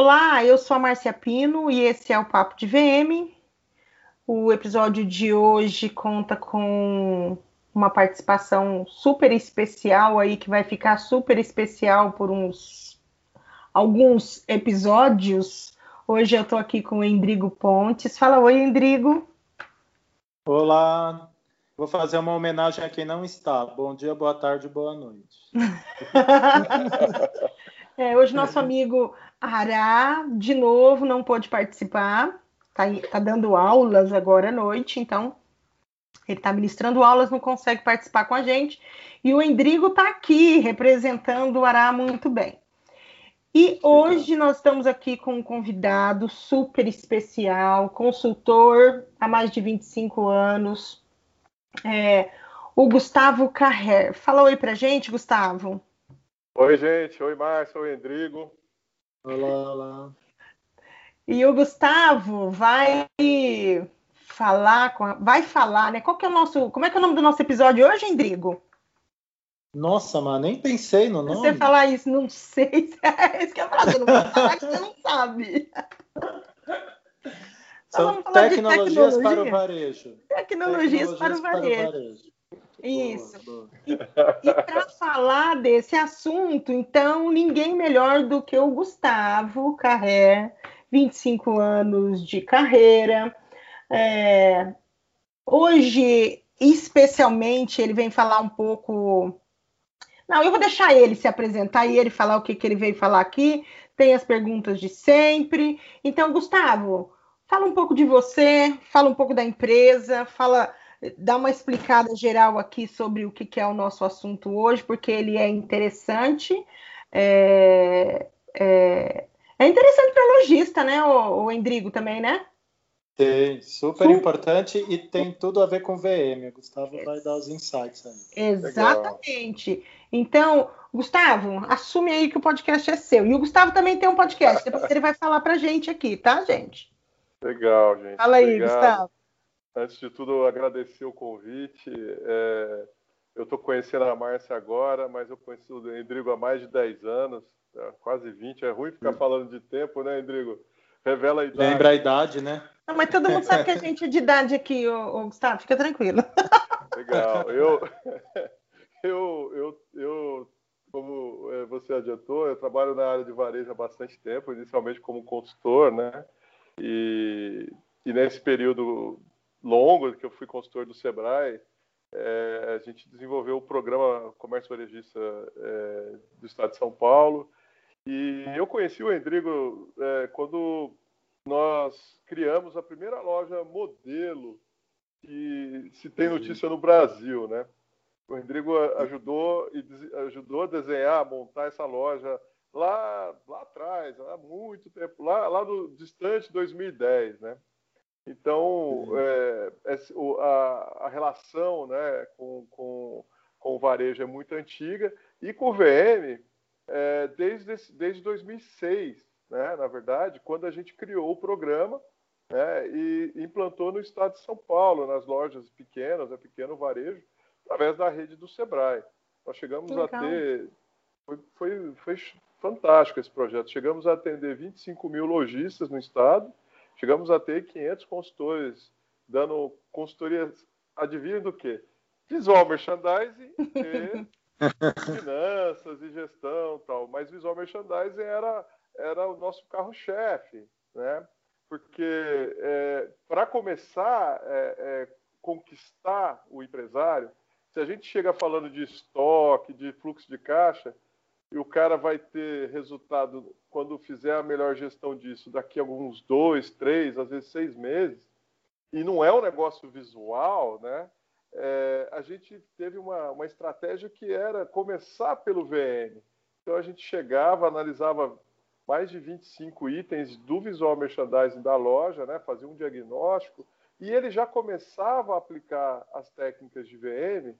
Olá, eu sou a Márcia Pino e esse é o Papo de VM. O episódio de hoje conta com uma participação super especial aí que vai ficar super especial por uns alguns episódios. Hoje eu estou aqui com o Endrigo Pontes. Fala oi, Endrigo. Olá. Vou fazer uma homenagem a quem não está. Bom dia, boa tarde, boa noite. é, hoje nosso amigo Ará, de novo, não pôde participar, está tá dando aulas agora à noite, então ele está ministrando aulas, não consegue participar com a gente. E o Endrigo está aqui, representando o Ará muito bem. E hoje nós estamos aqui com um convidado super especial, consultor há mais de 25 anos, é, o Gustavo Carrer. Fala oi pra gente, Gustavo. Oi, gente. Oi, Márcio. Oi, Endrigo. Olá, olá. E o Gustavo vai falar com a... vai falar, né? Qual que é o nosso, como é que é o nome do nosso episódio hoje, Endrigo? Nossa, mas nem pensei no nome. Você falar isso, não sei. É isso que eu falo, não vou falar que você não sabe. São tecnologias tecnologia. para o varejo. Tecnologias, tecnologias para o varejo. Para o varejo. Isso. Boa, boa. E, e para falar desse assunto, então, ninguém melhor do que o Gustavo Carré, 25 anos de carreira. É, hoje, especialmente, ele vem falar um pouco. Não, eu vou deixar ele se apresentar e ele falar o que, que ele veio falar aqui. Tem as perguntas de sempre. Então, Gustavo, fala um pouco de você, fala um pouco da empresa, fala dar uma explicada geral aqui sobre o que, é o nosso assunto hoje, porque ele é interessante. É, é, é interessante para lojista, né, o, o Endrigo também, né? Tem, super, super, importante e tem tudo a ver com VM. O Gustavo vai dar os insights aí. Exatamente. Legal. Então, Gustavo, assume aí que o podcast é seu. E o Gustavo também tem um podcast, depois ele vai falar pra gente aqui, tá, gente? Legal, gente. Fala aí, Obrigado. Gustavo. Antes de tudo, agradecer o convite. É, eu estou conhecendo a Márcia agora, mas eu conheci o Endrigo há mais de 10 anos, é, quase 20. É ruim ficar falando de tempo, né, Endrigo? Revela a idade. Lembra a idade, né? Não, mas todo mundo sabe que a gente é de idade aqui, ô, ô Gustavo, fica tranquilo. Legal. Eu, eu, eu, eu, como é, você adiantou, eu trabalho na área de varejo há bastante tempo, inicialmente como consultor, né? E, e nesse período longo que eu fui consultor do Sebrae, é, a gente desenvolveu o programa Comércio Varejista é, do Estado de São Paulo. E eu conheci o Endrigo é, quando nós criamos a primeira loja modelo que se tem notícia no Brasil, né? O Endrigo ajudou e ajudou a desenhar, a montar essa loja lá lá atrás, há muito tempo, lá lá no distante 2010, né? Então, é, é, a, a, relação né, com, com, com, o varejo é muito antiga e com o VM é, desde, desde 2006, né, na verdade, quando a gente criou o programa né, e implantou no estado de São Paulo, nas lojas pequenas, né, pequeno varejo, através da rede do Sebrae. Nós chegamos Legal. a ter. Foi, foi, foi fantástico esse projeto. Chegamos a atender 25 mil lojistas no estado Chegamos a ter 500 consultores dando consultorias, adivinha do quê? Visual merchandising e finanças e gestão tal. Mas visual merchandising era, era o nosso carro-chefe, né? Porque é, para começar é, é, conquistar o empresário, se a gente chega falando de estoque, de fluxo de caixa, e o cara vai ter resultado quando fizer a melhor gestão disso daqui a alguns dois, três, às vezes seis meses, e não é um negócio visual, né? É, a gente teve uma, uma estratégia que era começar pelo VM. Então a gente chegava, analisava mais de 25 itens do visual merchandising da loja, né? fazia um diagnóstico, e ele já começava a aplicar as técnicas de VM,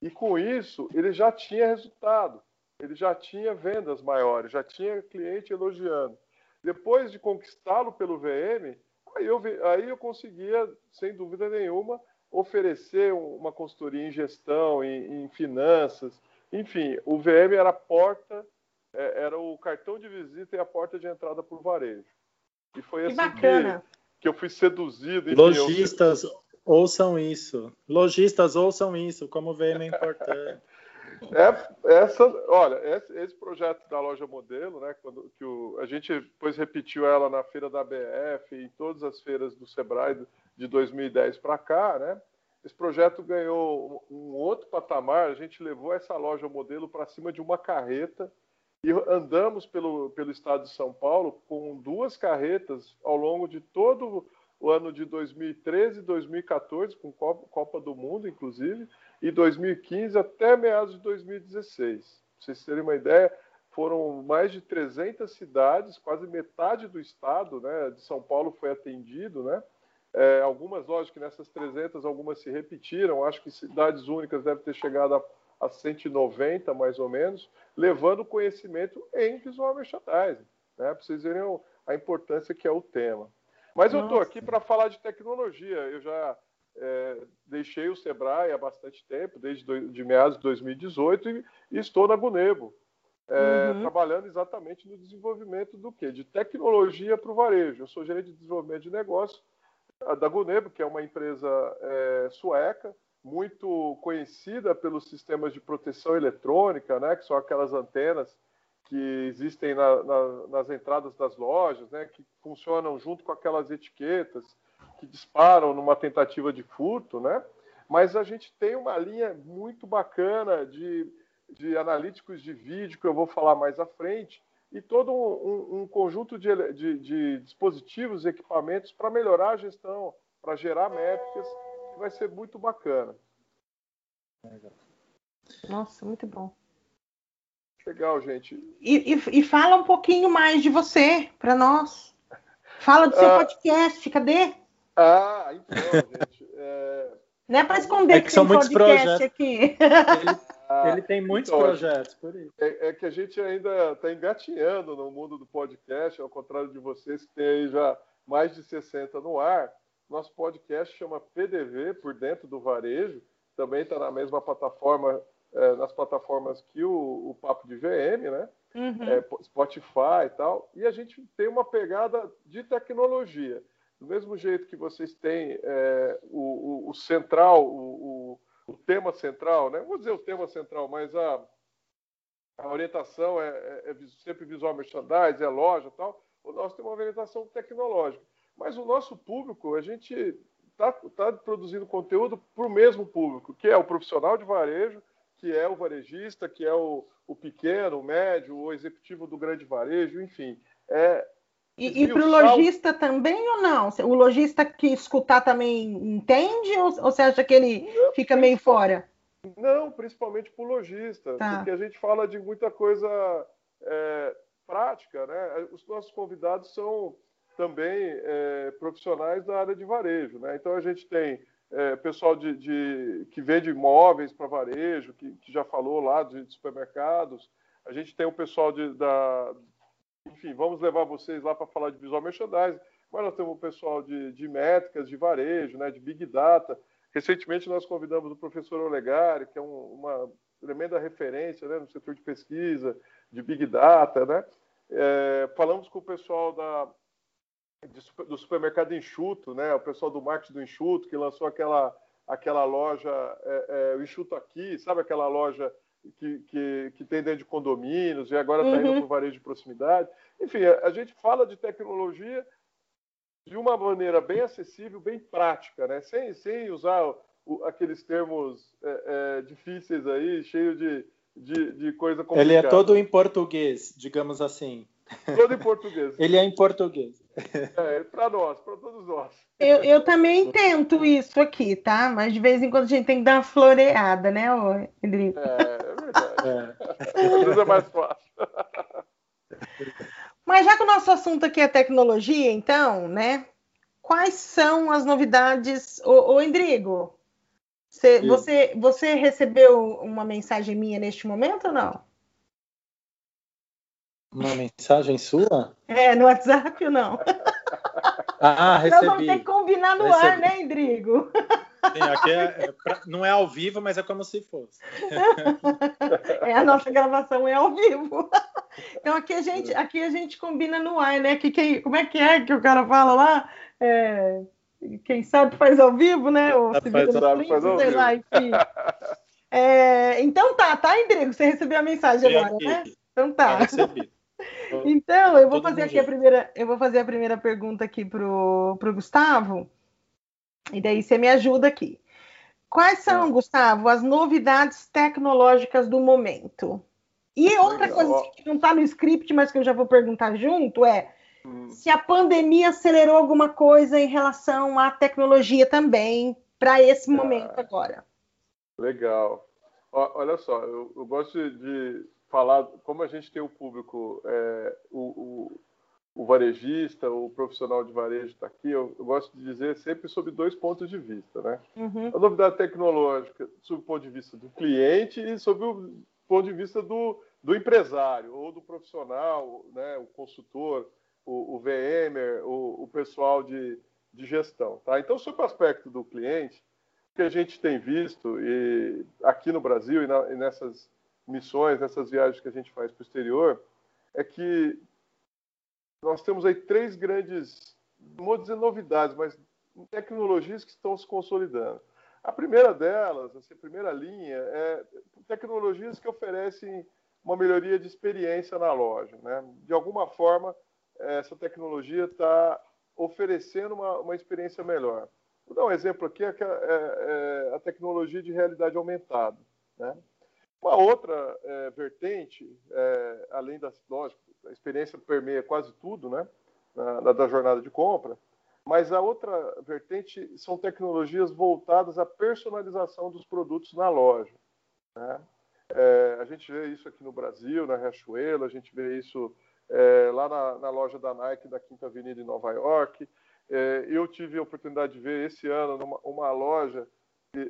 e com isso ele já tinha resultado ele já tinha vendas maiores, já tinha cliente elogiando. Depois de conquistá-lo pelo VM, aí eu, aí eu conseguia, sem dúvida nenhuma, oferecer uma consultoria em gestão, em, em finanças, enfim, o VM era a porta é, era o cartão de visita e a porta de entrada para o varejo. E foi que assim bacana. Que, que eu fui seduzido. Enfim, Lojistas eu... ouçam isso. Lojistas ouçam isso, como VM é importante. É, essa, olha, esse, esse, projeto da loja modelo, né, quando que o, a gente depois repetiu ela na feira da BF e em todas as feiras do Sebrae de 2010 para cá, né? Esse projeto ganhou um outro patamar. A gente levou essa loja modelo para cima de uma carreta e andamos pelo, pelo estado de São Paulo com duas carretas ao longo de todo o ano de 2013 e 2014, com Copa do Mundo, inclusive, e 2015 até meados de 2016. Pra vocês terem uma ideia, foram mais de 300 cidades, quase metade do estado né, de São Paulo foi atendido, né? É, algumas, lógico que nessas 300, algumas se repetiram, acho que cidades únicas devem ter chegado a, a 190, mais ou menos, levando conhecimento em visual merchandising, né, para vocês verem a importância que é o tema. Mas eu estou aqui para falar de tecnologia, eu já é, deixei o Sebrae há bastante tempo, desde do, de meados de 2018, e, e estou na Gunebo, é, uhum. trabalhando exatamente no desenvolvimento do quê? De tecnologia para o varejo. Eu sou gerente de desenvolvimento de negócio da Gunebo, que é uma empresa é, sueca, muito conhecida pelos sistemas de proteção eletrônica, né, que são aquelas antenas que existem na, na, nas entradas das lojas, né, que funcionam junto com aquelas etiquetas que disparam numa tentativa de furto, né? Mas a gente tem uma linha muito bacana de, de analíticos de vídeo que eu vou falar mais à frente, e todo um, um conjunto de, de, de, dispositivos, equipamentos para melhorar a gestão, para gerar métricas, que vai ser muito bacana. Nossa, muito bom. Legal, gente. E, e, e fala um pouquinho mais de você para nós. Fala do seu ah, podcast, cadê? Ah, então, gente. É... Não é para esconder é que, que são muitos projetos aqui. Ele ah, Ele tem muitos então, projetos, por isso. É, é, que a gente ainda está engatinhando no mundo do podcast, ao contrário de vocês que têm aí já mais de 60 no ar. Nosso podcast chama PDV, por dentro do varejo. Também está na mesma plataforma, é, nas plataformas que o, o, Papo de VM, né? Uhum. É, Spotify e tal. E a gente tem uma pegada de tecnologia. Do mesmo jeito que vocês têm é, o, o, o, central, o, o tema central, né? Vou dizer o tema central, mas a, a orientação é, é, é sempre visual merchandising, é loja tal. O nosso tem uma orientação tecnológica. Mas o nosso público, a gente está tá produzindo conteúdo para o mesmo público, que é o profissional de varejo, que é o varejista, que é o, o pequeno, o médio, o executivo do grande varejo, enfim. É, e, e para o lojista também ou não? O lojista que escutar também entende ou, ou você acha que ele não, fica meio fora? Não, principalmente para o lojista, tá. porque a gente fala de muita coisa é, prática, né? Os nossos convidados são também é, profissionais da área de varejo, né? Então a gente tem é, pessoal de, de, que vende imóveis para varejo, que, que, já falou lá de, de supermercados. A gente tem o pessoal de, da, enfim, vamos levar vocês lá para falar de visual merchandising, mas nós temos o pessoal de, de métricas, de varejo, né, de Big Data. Recentemente nós convidamos o professor Olegari, que é um, uma tremenda referência né, no setor de pesquisa, de Big Data, né? É, falamos com o pessoal da, de, do supermercado Enxuto, né? O pessoal do marketing do Enxuto, que lançou aquela, aquela loja, é, é, o Enxuto Aqui, sabe aquela loja que, que, que tem dentro de condomínios e agora está uhum. indo para o varejo de proximidade. Enfim, a, a, gente fala de tecnologia de uma maneira bem acessível, bem prática, né? sem, sem usar o, aqueles termos é, é, difíceis aí, cheio de, de, de coisa complicada. Ele é todo em português, digamos assim. Todo em português. Ele é em português. É, para nós, para todos nós. Eu, eu também tento isso aqui, tá? Mas de vez em quando a gente tem que dar uma floreada, né, Rodrigo? É, é. É. Às vezes é mais fácil. Mas já que o nosso assunto aqui é tecnologia, então, né? Quais são as novidades? Ô, ô Endrigo, você, você, você recebeu uma mensagem minha neste momento ou não? Uma mensagem sua? É, no WhatsApp ou não? Ah, recebi. Nós vamos ter que combinar no recebi. ar, né, Indrigo? Sim, aqui é, é pra, não é ao vivo, mas é como se fosse. É, a nossa gravação é ao vivo. Então aqui a gente, aqui a gente combina no ar, né? Que quem, como é que é que o cara fala lá? É, quem sabe faz ao vivo, né? Ou se faz, sabe, faz ao vivo. Lá, enfim. É, então tá, tá, Rodrigo? Você recebeu a mensagem agora, aqui. né? Então tá. Então, eu vou fazer aqui a primeira, eu vou fazer a primeira pergunta aqui pro, pro Gustavo. E daí você me ajuda aqui. Quais são, é. Gustavo, as novidades tecnológicas do momento? E outra Legal. coisa que não está no script, mas que eu já vou perguntar junto é hum. se a pandemia acelerou alguma coisa em relação à tecnologia também para esse ah. momento agora. Legal. olha só, eu, eu gosto de falar como a gente tem o público, é, o, o, o, varejista, o profissional de varejo está aqui, eu, eu, gosto de dizer sempre sobre dois pontos de vista, né? Uhum. A novidade tecnológica sob o ponto de vista do cliente e sob o ponto de vista do, do empresário ou do profissional, né? O consultor, o, o VMer, o, o pessoal de, de gestão, tá? Então, sob o aspecto do cliente, que a gente tem visto e aqui no Brasil e, na, e nessas missões, nessas viagens que a gente faz para o exterior, é que nós temos aí três grandes, não vou dizer novidades, mas tecnologias que estão se consolidando. A primeira delas, assim, a primeira linha, é tecnologias que oferecem uma melhoria de experiência na loja. Né? De alguma forma, essa tecnologia está oferecendo uma, uma experiência melhor. Vou dar um exemplo aqui, é, é, é a tecnologia de realidade aumentada. Né? Uma outra é, vertente, é, além das, lógico, a experiência permeia quase tudo, né, na, da jornada de compra, mas a outra vertente são tecnologias voltadas à personalização dos produtos na loja. Né? É, a gente vê isso aqui no Brasil, na Riachuelo, a gente vê isso é, lá na, na, loja da Nike da Quinta Avenida em Nova York. É, eu tive a oportunidade de ver esse ano numa, uma loja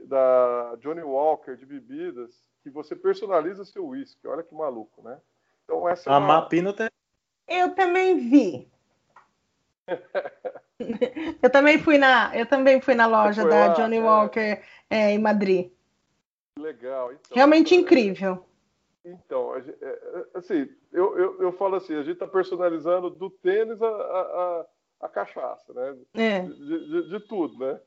da Johnny Walker de bebidas que você personaliza seu whisky. Olha que maluco, né? Então essa é a uma... Mapino tem. Eu também vi. eu também fui na, eu também fui na loja da lá, Johnny é... Walker é, em Madrid. Legal. Então, Realmente então, incrível. Então, é, assim, eu, eu, eu falo assim, a gente está personalizando do tênis a, a, a cachaça, né? É. De, de, de, tudo, né?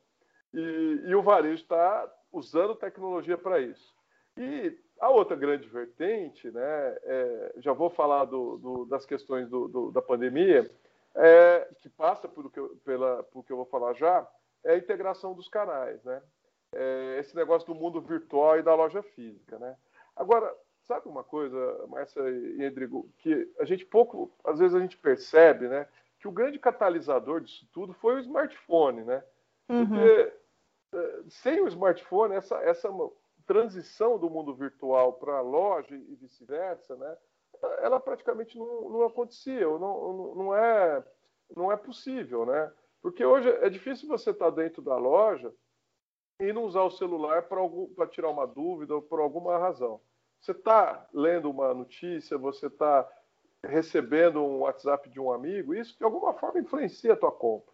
E, e o varejo está usando tecnologia para isso. E a outra grande vertente, né, é, já vou falar do, do, das questões do, da pandemia, é, que passa por, que eu, pela, por que eu vou falar já, é a integração dos canais, né? É, esse negócio do mundo virtual e da loja física, né? Agora, sabe uma coisa, Márcia e Rodrigo, que a gente pouco, às vezes a gente percebe, né, que o grande catalisador disso tudo foi o smartphone, né? Uhum. Porque uhum. Sem o smartphone, essa, essa transição do mundo virtual para a loja e vice-versa, né, ela praticamente não, não acontecia, não, não, é, não é possível, né? Porque hoje é difícil você estar tá dentro da loja e não usar o celular para tirar uma dúvida ou por alguma razão. Você está lendo uma notícia, você está recebendo um WhatsApp de um amigo, isso de alguma forma influencia a tua compra.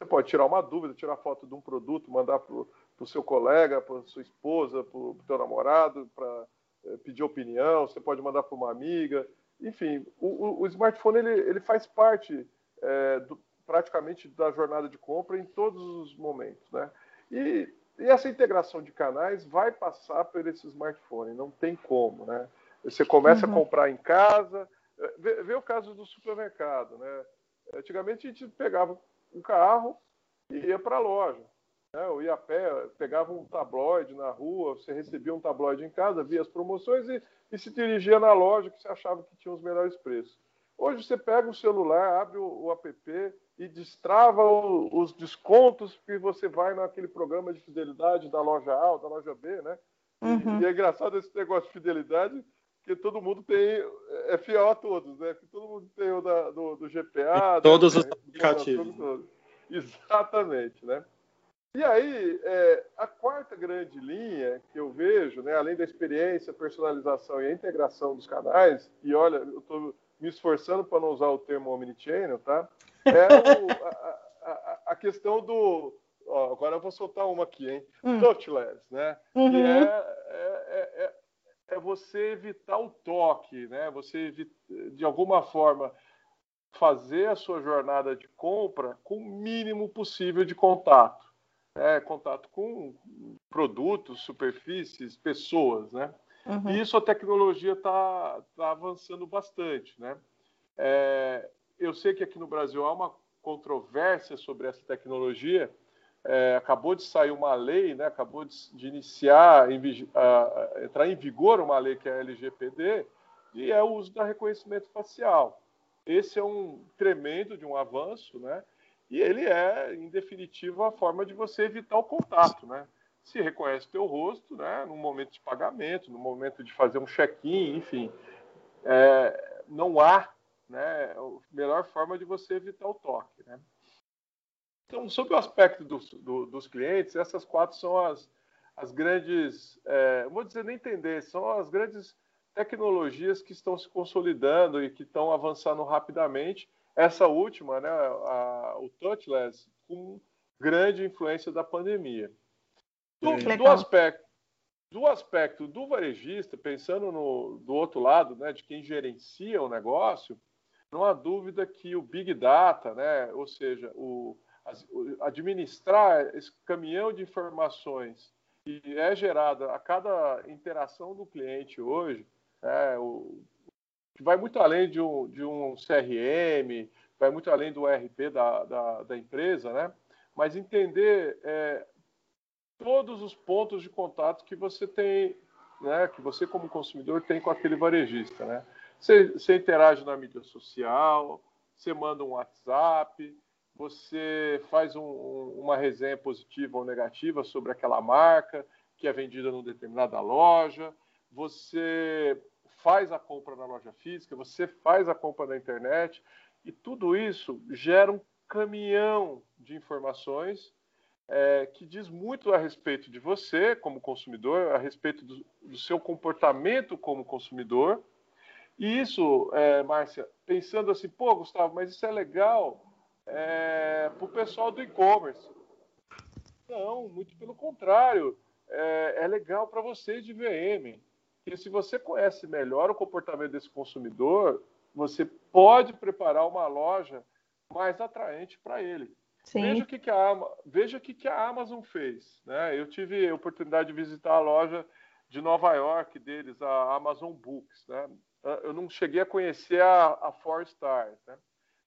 Você pode tirar uma dúvida, tirar foto de um produto, mandar para o seu colega, para sua esposa, para o teu namorado, para é, pedir opinião, você pode mandar para uma amiga. Enfim, o, o, o smartphone ele, ele faz parte é, do, praticamente da jornada de compra em todos os momentos. Né? E, e, essa integração de canais vai passar por esse smartphone, não tem como. Né? Você começa uhum. a comprar em casa, eh, vê, vê, o caso do supermercado. Né? Antigamente a gente pegava um carro e ia para a loja. Né? Eu ia a pé, pegava um tabloide na rua, você recebia um tabloide em casa, via as promoções e, e se dirigia na loja que você achava que tinha os melhores preços. Hoje você pega o celular, abre o, o app e destrava o, os descontos que você vai naquele programa de fidelidade da loja A ou da loja B, né? Uhum. E, e, é engraçado esse negócio de fidelidade, que todo mundo tem, é fiel a todos, né? Que todo mundo tem o da, do, do GPA. todos os aplicativos. Exatamente, né? E aí, é, a quarta grande linha que eu vejo, né, além da experiência, personalização e a integração dos canais, e olha, eu estou me esforçando para não usar o termo omnichannel, tá? É o, a, a, a, questão do. Ó, agora eu vou soltar uma aqui, hein? Hum. Touchless, né? Uhum. Que é, é, é, é, você evitar o toque, né? Você de alguma forma fazer a sua jornada de compra com o mínimo possível de contato, né? contato com produtos, superfícies, pessoas, né? Uhum. E isso a tecnologia está tá avançando bastante, né? É, eu sei que aqui no Brasil há uma controvérsia sobre essa tecnologia. É, acabou de sair uma lei, né? Acabou de, de iniciar, em, entrar em vigor uma lei que é a LGPD e é o uso da reconhecimento facial. Esse é um tremendo de um avanço, né? E ele é, em definitivo, a forma de você evitar o contato, né? Se reconhece teu rosto, né? No momento de pagamento, no momento de fazer um check-in, enfim, é, não há, né? A melhor forma de você evitar o toque, né? Então, sobre o aspecto dos, do, dos clientes, essas quatro são as, as grandes, é, vou dizer nem entender, são as grandes tecnologias que estão se consolidando e que estão avançando rapidamente. Essa última, né, a, o touchless, com grande influência da pandemia. Do, do, aspecto, do aspecto do varejista, pensando no, do outro lado, né, de quem gerencia o negócio, não há dúvida que o Big Data, né, ou seja, o, administrar esse caminhão de informações que é gerada a cada interação do cliente hoje, é, o, que vai muito além de um, de um CRM, vai muito além do ERP da, da, da empresa, né? Mas entender é, todos os pontos de contato que você tem, né? Que você como consumidor tem com aquele varejista, né? Você, você interage na mídia social, você manda um WhatsApp, você faz um, uma resenha positiva ou negativa sobre aquela marca que é vendida numa determinada loja, você faz a compra na loja física, você faz a compra na internet, e tudo isso gera um caminhão de informações é, que diz muito a respeito de você como consumidor, a respeito do, do seu comportamento como consumidor. E isso, é, Márcia, pensando assim, pô, Gustavo, mas isso é legal é, para o pessoal do e-commerce. Não, muito pelo contrário. É, é legal para vocês de VM que se você conhece melhor o comportamento desse consumidor, você pode preparar uma loja mais atraente para ele. Sim. Veja o que, que a veja o que, que a Amazon fez. Né? Eu tive a oportunidade de visitar a loja de Nova York deles, a Amazon Books. Né? Eu não cheguei a conhecer a, a Four Stars, né?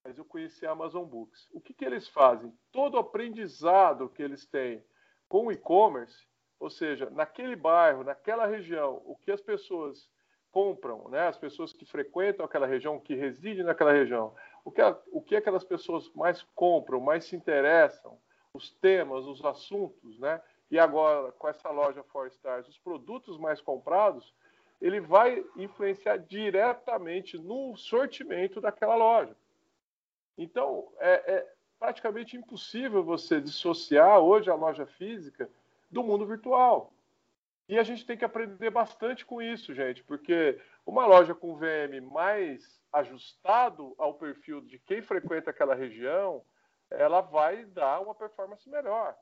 Mas eu conheci a Amazon Books. O que, que eles fazem? Todo o aprendizado que eles têm com o e-commerce, ou seja, naquele bairro, naquela região, o que as pessoas compram, né? as pessoas que frequentam aquela região, que residem naquela região, o que, o que aquelas pessoas mais compram, mais se interessam, os temas, os assuntos, né? e agora com essa loja Four Stars, os produtos mais comprados, ele vai influenciar diretamente no sortimento daquela loja. Então, é, é praticamente impossível você dissociar hoje a loja física do mundo virtual. E a gente tem que aprender bastante com isso, gente, porque uma loja com VM mais ajustado ao perfil de quem frequenta aquela região, ela vai dar uma performance melhor.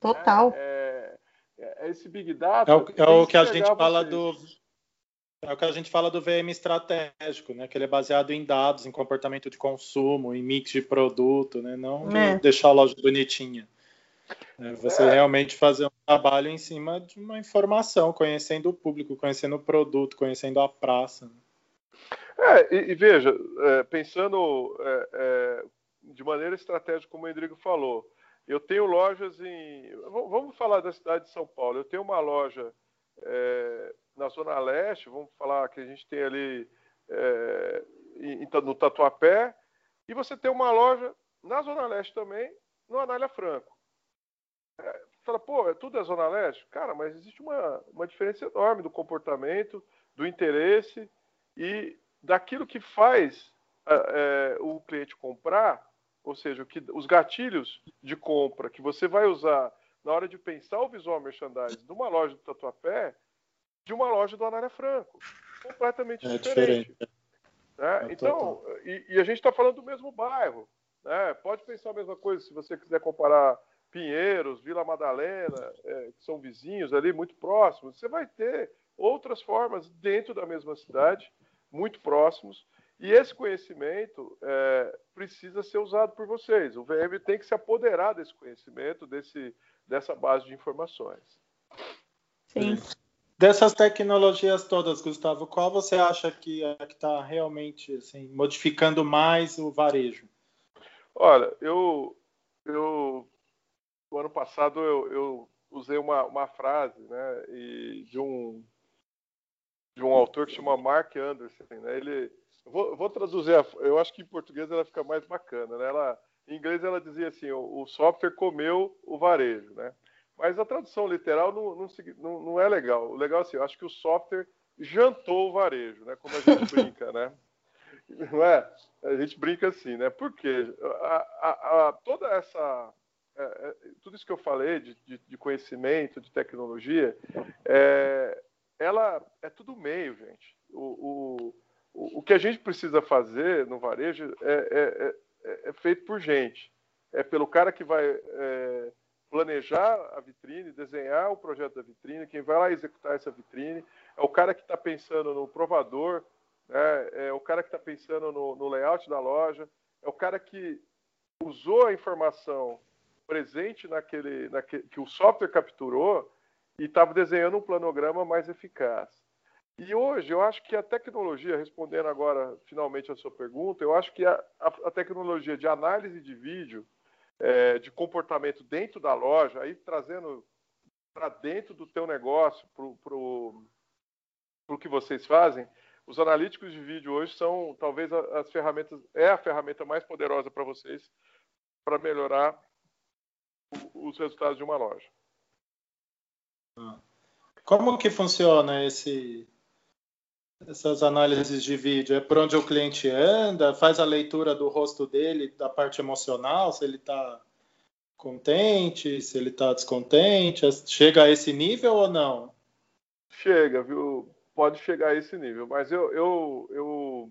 Total. É, é, é esse Big Data. É o, é o que a gente fala do. É o que a gente fala do VM estratégico, né? Que ele é baseado em dados, em comportamento de consumo, em mix de produto, né? Não é. deixar a loja bonitinha. É você é. realmente fazer um trabalho em cima de uma informação, conhecendo o público, conhecendo o produto, conhecendo a praça. É, e, e veja, é, pensando é, é, de maneira estratégica, como o Rodrigo falou, eu tenho lojas em. Vamos falar da cidade de São Paulo. Eu tenho uma loja é, na Zona Leste, vamos falar que a gente tem ali em, no Tatuapé, e você tem uma loja na Zona Leste também, no Anália Franco. É, fala, pô, é tudo é Zona Leste? Cara, mas existe uma, uma diferença enorme do comportamento, do interesse e daquilo que faz é, o cliente comprar, ou seja, que, os gatilhos de compra que você vai usar na hora de pensar o visual merchandising de uma loja do Tatuapé, de uma loja do Anália Franco. Completamente é diferente. diferente. Né? É então, e, e, a gente está falando do mesmo bairro. Né? Pode pensar a mesma coisa se você quiser comparar Pinheiros, Vila Madalena, é, que são vizinhos ali, muito próximos, você vai ter outras formas dentro da mesma cidade, muito próximos, e esse conhecimento é, precisa ser usado por vocês. O VM tem que se apoderar desse conhecimento, desse, dessa base de informações. Sim. Dessas tecnologias todas, Gustavo, qual você acha que é está realmente assim, modificando mais o varejo? Olha, eu, eu no ano passado eu, eu usei uma, uma frase né, de um de um autor que chama Mark Anderson. Né, ele, vou, vou traduzir, eu acho que em português ela fica mais bacana. Né, ela, em inglês ela dizia assim: o, o software comeu o varejo, né? Mas a tradução literal não, não, não, é legal. O legal é assim, eu acho que o software jantou o varejo, né? Como a gente brinca, né? Não é? A gente brinca assim, né? Por quê? A, a, a, toda essa... É, é, tudo isso que eu falei de, de, de conhecimento, de tecnologia, é, ela é tudo meio, gente. O, o, o que a gente precisa fazer no varejo é, é, é, é feito por gente. É pelo cara que vai planejar a vitrine, desenhar o projeto da vitrine, quem vai lá executar essa vitrine, é o cara que está pensando no provador, né? é o cara que está pensando no, no, layout da loja, é o cara que usou a informação presente naquele, naquele que o software capturou e estava desenhando um planograma mais eficaz. E hoje eu acho que a tecnologia, respondendo agora finalmente a sua pergunta, eu acho que a, a, a tecnologia de análise de vídeo é, de comportamento dentro da loja, aí trazendo para dentro do teu negócio, para o que vocês fazem, os analíticos de vídeo hoje são talvez as ferramentas, é a ferramenta mais poderosa para vocês para melhorar os resultados de uma loja. Como que funciona esse essas análises de vídeo? É por onde o cliente anda? Faz a leitura do rosto dele, da parte emocional, se ele está contente, se ele está descontente? Chega a esse nível ou não? Chega, viu? Pode chegar a esse nível, mas eu, eu, eu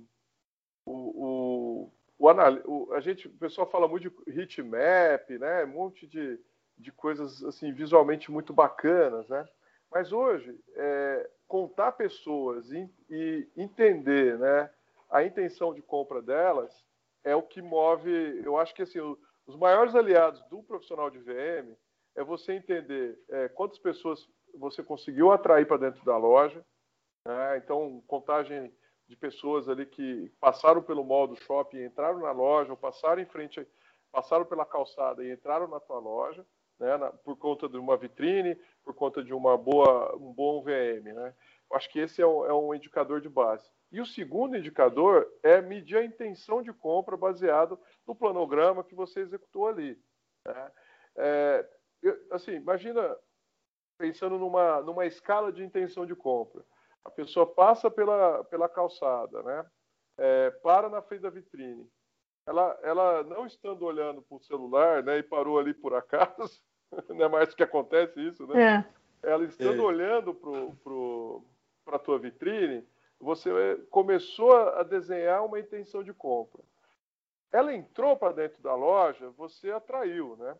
o, o, o, anal... o a gente, o pessoal fala muito de heat map, né? Um monte de, de coisas assim visualmente muito bacanas, né? Mas hoje, é, contar pessoas e, e, entender né, a intenção de compra delas é o que move. Eu acho que assim, os maiores aliados do profissional de VM é você entender é, quantas pessoas você conseguiu atrair para dentro da loja. Né? Então, contagem de pessoas ali que passaram pelo mall do shopping, entraram na loja, ou passaram em frente, passaram pela calçada e entraram na tua loja né, na, por conta de uma vitrine, por conta de uma boa, um bom VM. Né? Acho que esse é um, é um indicador de base. E o segundo indicador é medir a intenção de compra baseado no planograma que você executou ali. Né? É, assim, imagina pensando numa, numa escala de intenção de compra. A pessoa passa pela, pela calçada, né? É, para na frente da vitrine, ela, ela não estando olhando para o celular, né, e parou ali por acaso, não é mais que acontece isso, né? É. Ela estando é. olhando para a tua vitrine, você começou a desenhar uma intenção de compra. Ela entrou para dentro da loja, você atraiu, né?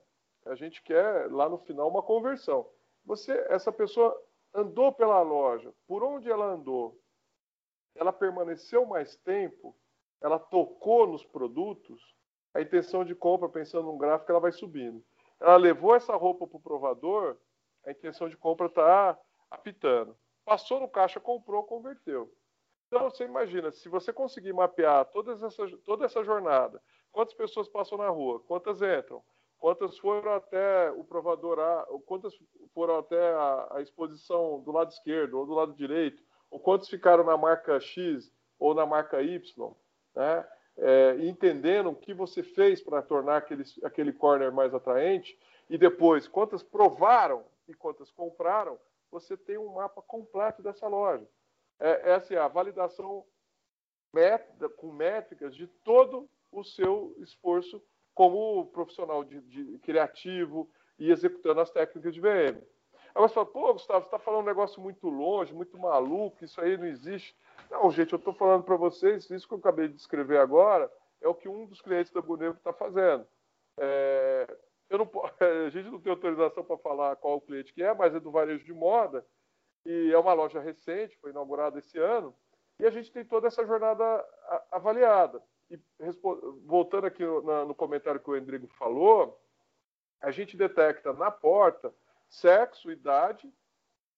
A gente quer lá no final uma conversão. Você, essa pessoa andou pela loja, por onde ela andou? Ela permaneceu mais tempo ela tocou nos produtos, a intenção de compra, pensando num gráfico, ela vai subindo. Ela levou essa roupa para o provador, a intenção de compra está apitando. Passou no caixa, comprou, converteu. Então, você imagina, se você conseguir mapear todas essa, toda essa jornada, quantas pessoas passam na rua, quantas entram, quantas foram até o provador A, quantas foram até a, a exposição do lado esquerdo ou do lado direito, ou quantos ficaram na marca X ou na marca Y, né? É, entendendo o que você fez para tornar aquele, aquele corner mais atraente, e depois quantas provaram e quantas compraram, você tem um mapa completo dessa loja. É, essa é a validação com métricas de todo o seu esforço como profissional de, de criativo e executando as técnicas de VM. Agora você fala, pô, Gustavo, você está falando um negócio muito longe, muito maluco, isso aí não existe. Não, gente, eu estou falando para vocês, isso que eu acabei de descrever agora é o que um dos clientes da Bonevo está fazendo. É, eu não, a gente não tem autorização para falar qual o cliente que é, mas é do varejo de moda. e é uma loja recente, foi inaugurada esse ano, e a gente tem toda essa jornada avaliada. E voltando aqui no, no comentário que o Endrigo falou, a gente detecta na porta sexo, idade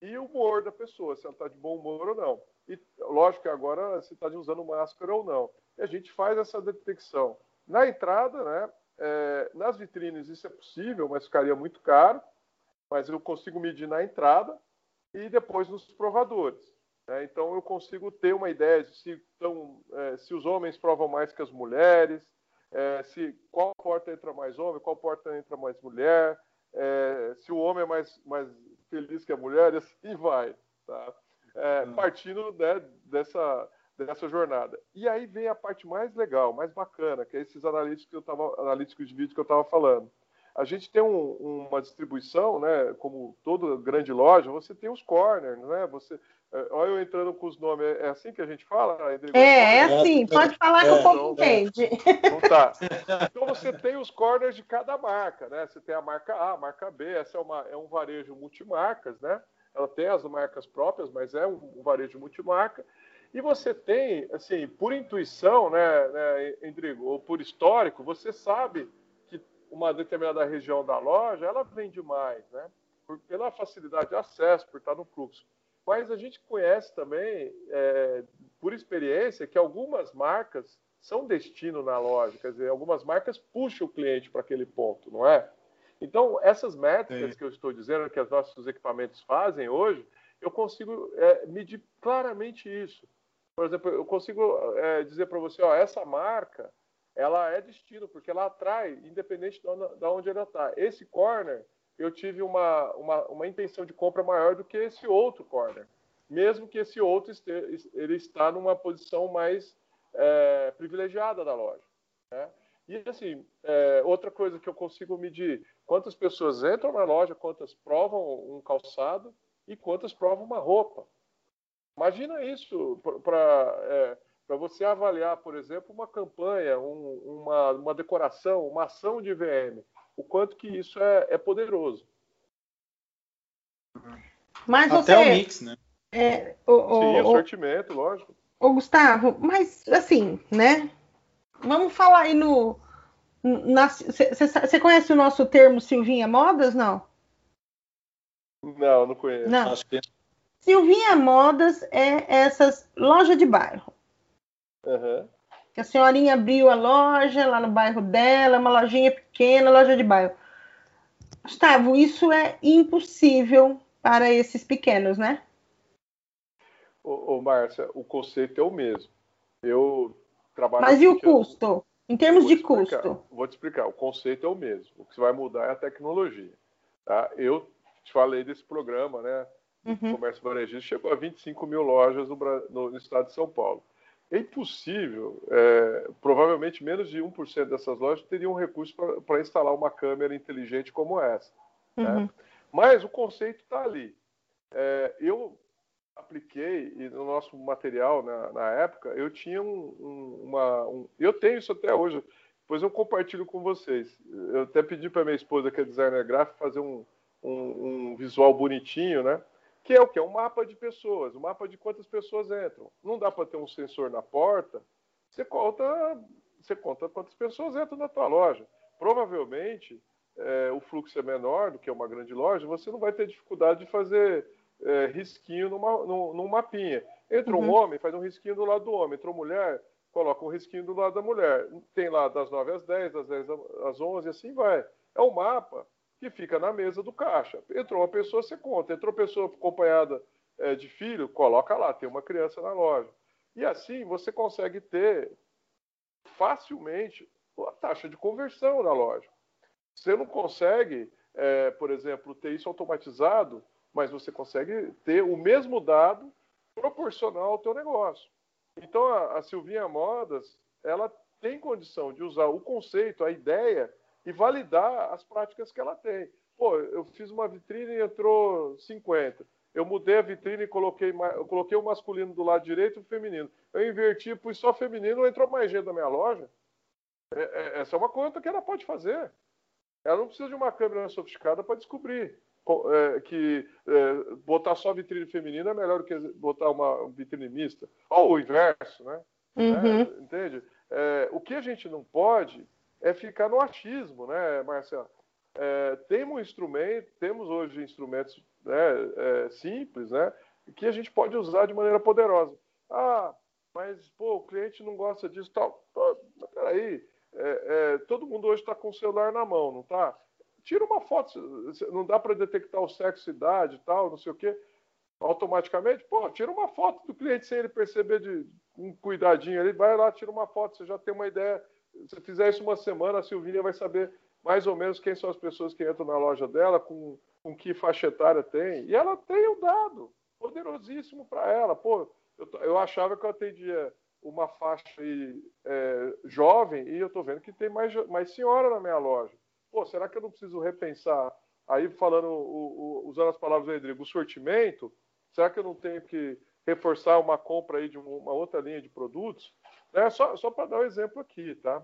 e o humor da pessoa, se ela está de bom humor ou não. E lógico que agora se está usando máscara ou não. E a gente faz essa detecção. Na entrada, né, é, nas vitrines isso é possível, mas ficaria muito caro. Mas eu consigo medir na entrada e depois nos provadores. Né? Então eu consigo ter uma ideia de se, tão, é, se os homens provam mais que as mulheres, é, se qual porta entra mais homem, qual porta entra mais mulher, é, se o homem é mais, mais feliz que a mulher, e assim vai. Tá? É, hum. Partindo né, dessa, dessa jornada. E aí vem a parte mais legal, mais bacana, que é esses analíticos, que eu tava, analíticos de vídeo que eu estava falando. A gente tem um, uma distribuição, né, como toda grande loja, você tem os corners, né? Você, é, olha eu entrando com os nomes, é assim que a gente fala? É, é assim, pode falar que o povo entende. Então tá. Então você tem os corners de cada marca, né? Você tem a marca A, a marca B, essa é, uma, é um varejo multimarcas, né? Ela tem as marcas próprias, mas é um, um varejo multimarca. E você tem, assim, por intuição, né, né, Endrigo, ou por histórico, você sabe uma determinada região da loja, ela vende mais, né? Por, pela facilidade de acesso, por estar no fluxo. Mas a gente conhece também, é, por experiência, que algumas marcas são destino na loja, quer dizer, algumas marcas puxam o cliente para aquele ponto, não é? Então, essas métricas Sim. que eu estou dizendo que os nossos equipamentos fazem hoje, eu consigo é, medir claramente isso. Por exemplo, eu consigo é, dizer para você, ó, essa marca ela é destino, porque ela atrai, independente de onde, de onde ela está. Esse corner, eu tive uma, uma, uma, intenção de compra maior do que esse outro corner, mesmo que esse outro este, ele está numa posição mais é, privilegiada da loja. Né? E assim, é, outra coisa que eu consigo medir, quantas pessoas entram na loja, quantas provam um calçado e quantas provam uma roupa. Imagina isso para é, você avaliar, por exemplo, uma campanha, um, uma, uma decoração, uma ação de VM, o quanto que isso é, é poderoso. Mas Até você, o mix, né? É, o, o, Sim, o, sortimento, lógico. Ô, Gustavo, mas assim, né? Vamos falar aí no. Você conhece o nosso termo Silvinha Modas, não? Não, não conheço. Não. Silvinha Modas é essas lojas de bairro. Uhum. A senhorinha abriu a loja lá no bairro dela, uma lojinha pequena, loja de bairro. Gustavo, isso é impossível para esses pequenos, né? Ô, ô Márcia, o conceito é o mesmo. Eu trabalho. Mas e o custo? Em termos de custo? Vou te explicar. O conceito é o mesmo. O que vai mudar é a tecnologia. Tá? Eu te falei desse programa, né? Uhum. Comércio varejista chegou a 25 mil lojas no, no, no estado de São Paulo. É impossível, é, provavelmente menos de 1% dessas lojas teriam recurso para instalar uma câmera inteligente como essa. Né? Uhum. Né? Mas o conceito está ali. É, eu apliquei, e no nosso material na, na época, eu tinha um, um, uma. Um, eu tenho isso até hoje, depois eu compartilho com vocês. Eu até pedi para minha esposa, que é designer gráfico, fazer um, um visual bonitinho, né? Que é o que? É um mapa de pessoas, um mapa de quantas pessoas entram. Não dá para ter um sensor na porta, você conta, você conta quantas pessoas entram na tua loja. Provavelmente é, o fluxo é menor do que uma grande loja, você não vai ter dificuldade de fazer é, risquinho numa, num, num mapinha. Entra uhum. um homem, faz um risquinho do lado do homem. Entrou mulher, coloca um risquinho do lado da mulher. Tem lá das 9 às 10, das 10 às 11, assim vai. É um mapa que fica na mesa do caixa. Entrou uma pessoa, você conta. Entrou pessoa acompanhada é, de filho, coloca lá, tem uma criança na loja. E assim você consegue ter facilmente a taxa de conversão na loja. Você não consegue, é, por exemplo, ter isso automatizado, mas você consegue ter o mesmo dado proporcional ao teu negócio. Então a, a Silvinha Modas, ela tem condição de usar o conceito, a ideia e validar as práticas que ela tem. Pô, eu fiz uma vitrine e entrou 50. Eu mudei a vitrine e coloquei, eu coloquei o masculino do lado direito e o feminino. Eu inverti, pus só feminino, entrou mais gente na minha loja. É, é, essa é uma conta que ela pode fazer. Ela não precisa de uma câmera sofisticada para descobrir. é, que é, botar só vitrine feminina é melhor do que botar uma vitrine mista. Ou o inverso, né? Uhum. É, entende? É, o que a gente não pode é ficar no achismo, né, Marcelo? É, temos instrumento, temos hoje instrumentos né, simples, né? Que a gente pode usar de maneira poderosa. Ah, mas pô, o cliente não gosta disso, tal. Pô, peraí, todo mundo hoje está com o celular na mão, não está? tira uma foto, não dá para detectar o sexo, idade tal, não sei o quê, automaticamente, pô, tira uma foto do cliente sem ele perceber de um cuidadinho ali, vai lá, tira uma foto, você já tem uma ideia. Se fizer isso uma semana, a Silvinha vai saber mais ou menos quem são as pessoas que entram na loja dela, com, com que faixa etária tem. E ela tem o dado, poderosíssimo para ela. Pô, eu, eu achava que eu atendia uma faixa aí, é, jovem e eu estou vendo que tem mais, mais senhora na minha loja pô, será que eu não preciso repensar? Aí, falando, o, o, usando as palavras do Rodrigo, o sortimento, será que eu não tenho que reforçar uma compra aí de uma outra linha de produtos? É, só só para dar um exemplo aqui, tá?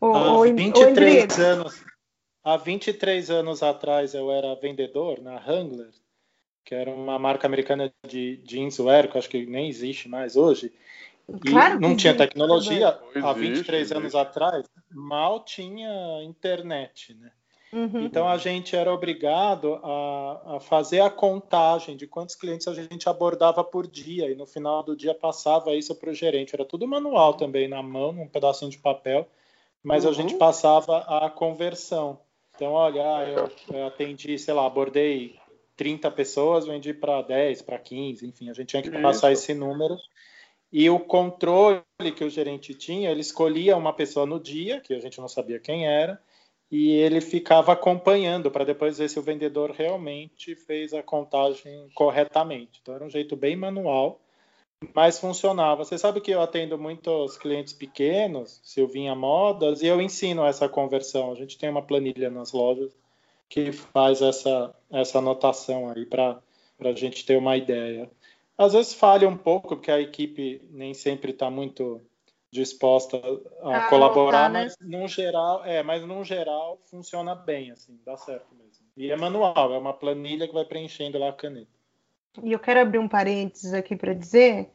há 23 anos, há 23 anos atrás eu era vendedor na Wrangler, que era uma marca americana de jeanswear, que acho que nem existe mais hoje. Claro e não tinha tecnologia. Há 23 existe. anos atrás, mal tinha internet, né? Uhum. Então a gente era obrigado a, a, fazer a contagem de quantos clientes a gente abordava por dia e no final do dia passava isso para o gerente. Era tudo manual também, na mão, num pedacinho de papel, mas uhum. a gente passava a conversão. Então, olha, ah, eu, eu atendi, sei lá, abordei 30 pessoas, vendi para 10, para 15, enfim, a gente tinha que passar esse número e o controle que o gerente tinha, ele escolhia uma pessoa no dia, que a gente não sabia quem era, e ele ficava acompanhando para depois ver se o vendedor realmente fez a contagem corretamente. Então era um jeito bem manual, mas funcionava. Você sabe que eu atendo muitos clientes pequenos, Silvinha Modas, e eu ensino essa conversão. A gente tem uma planilha nas lojas que faz essa, essa anotação aí para a gente ter uma ideia. Às vezes falha um pouco, porque a equipe nem sempre está muito disposta a ah, colaborar, né? mas no geral, é, mas no geral funciona bem, assim, dá certo mesmo. E é manual, é uma planilha que vai preenchendo lá a caneta. E eu quero abrir um parênteses aqui para dizer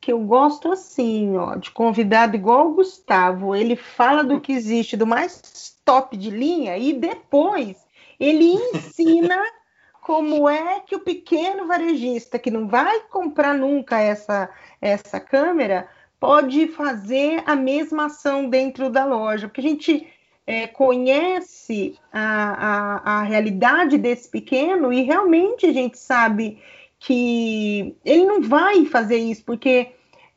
que eu gosto assim, ó, de convidado igual o Gustavo. Ele fala do que existe, do mais top de linha, e depois ele ensina como é que o pequeno varejista que não vai comprar nunca essa, essa câmera pode fazer a mesma ação dentro da loja, porque a gente é, conhece a, a, a realidade desse pequeno e realmente a gente sabe que ele não vai fazer isso, porque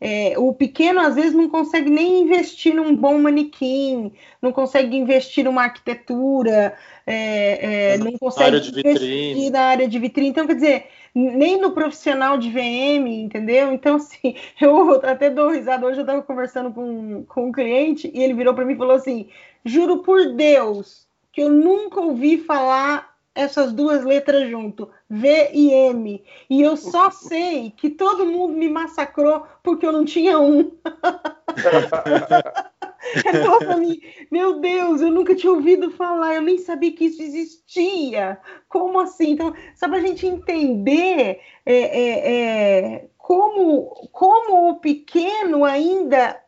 é, o pequeno às vezes não consegue nem investir num bom manequim, não consegue investir numa arquitetura, é, é, não consegue investir na área de vitrine. Então, quer dizer, nem no profissional de VM, entendeu? Então, assim, eu até dou risada. Hoje eu estava conversando com, com um cliente e ele virou para mim e falou assim: Juro por Deus que eu nunca ouvi falar essas duas letras junto, V e M. E eu só sei que todo mundo me massacrou porque eu não tinha um. Ele falou pra mim, meu Deus, eu nunca tinha ouvido falar, eu nem sabia que isso existia. Como assim? Então, só para a gente entender é, é, é, como, como o pequeno ainda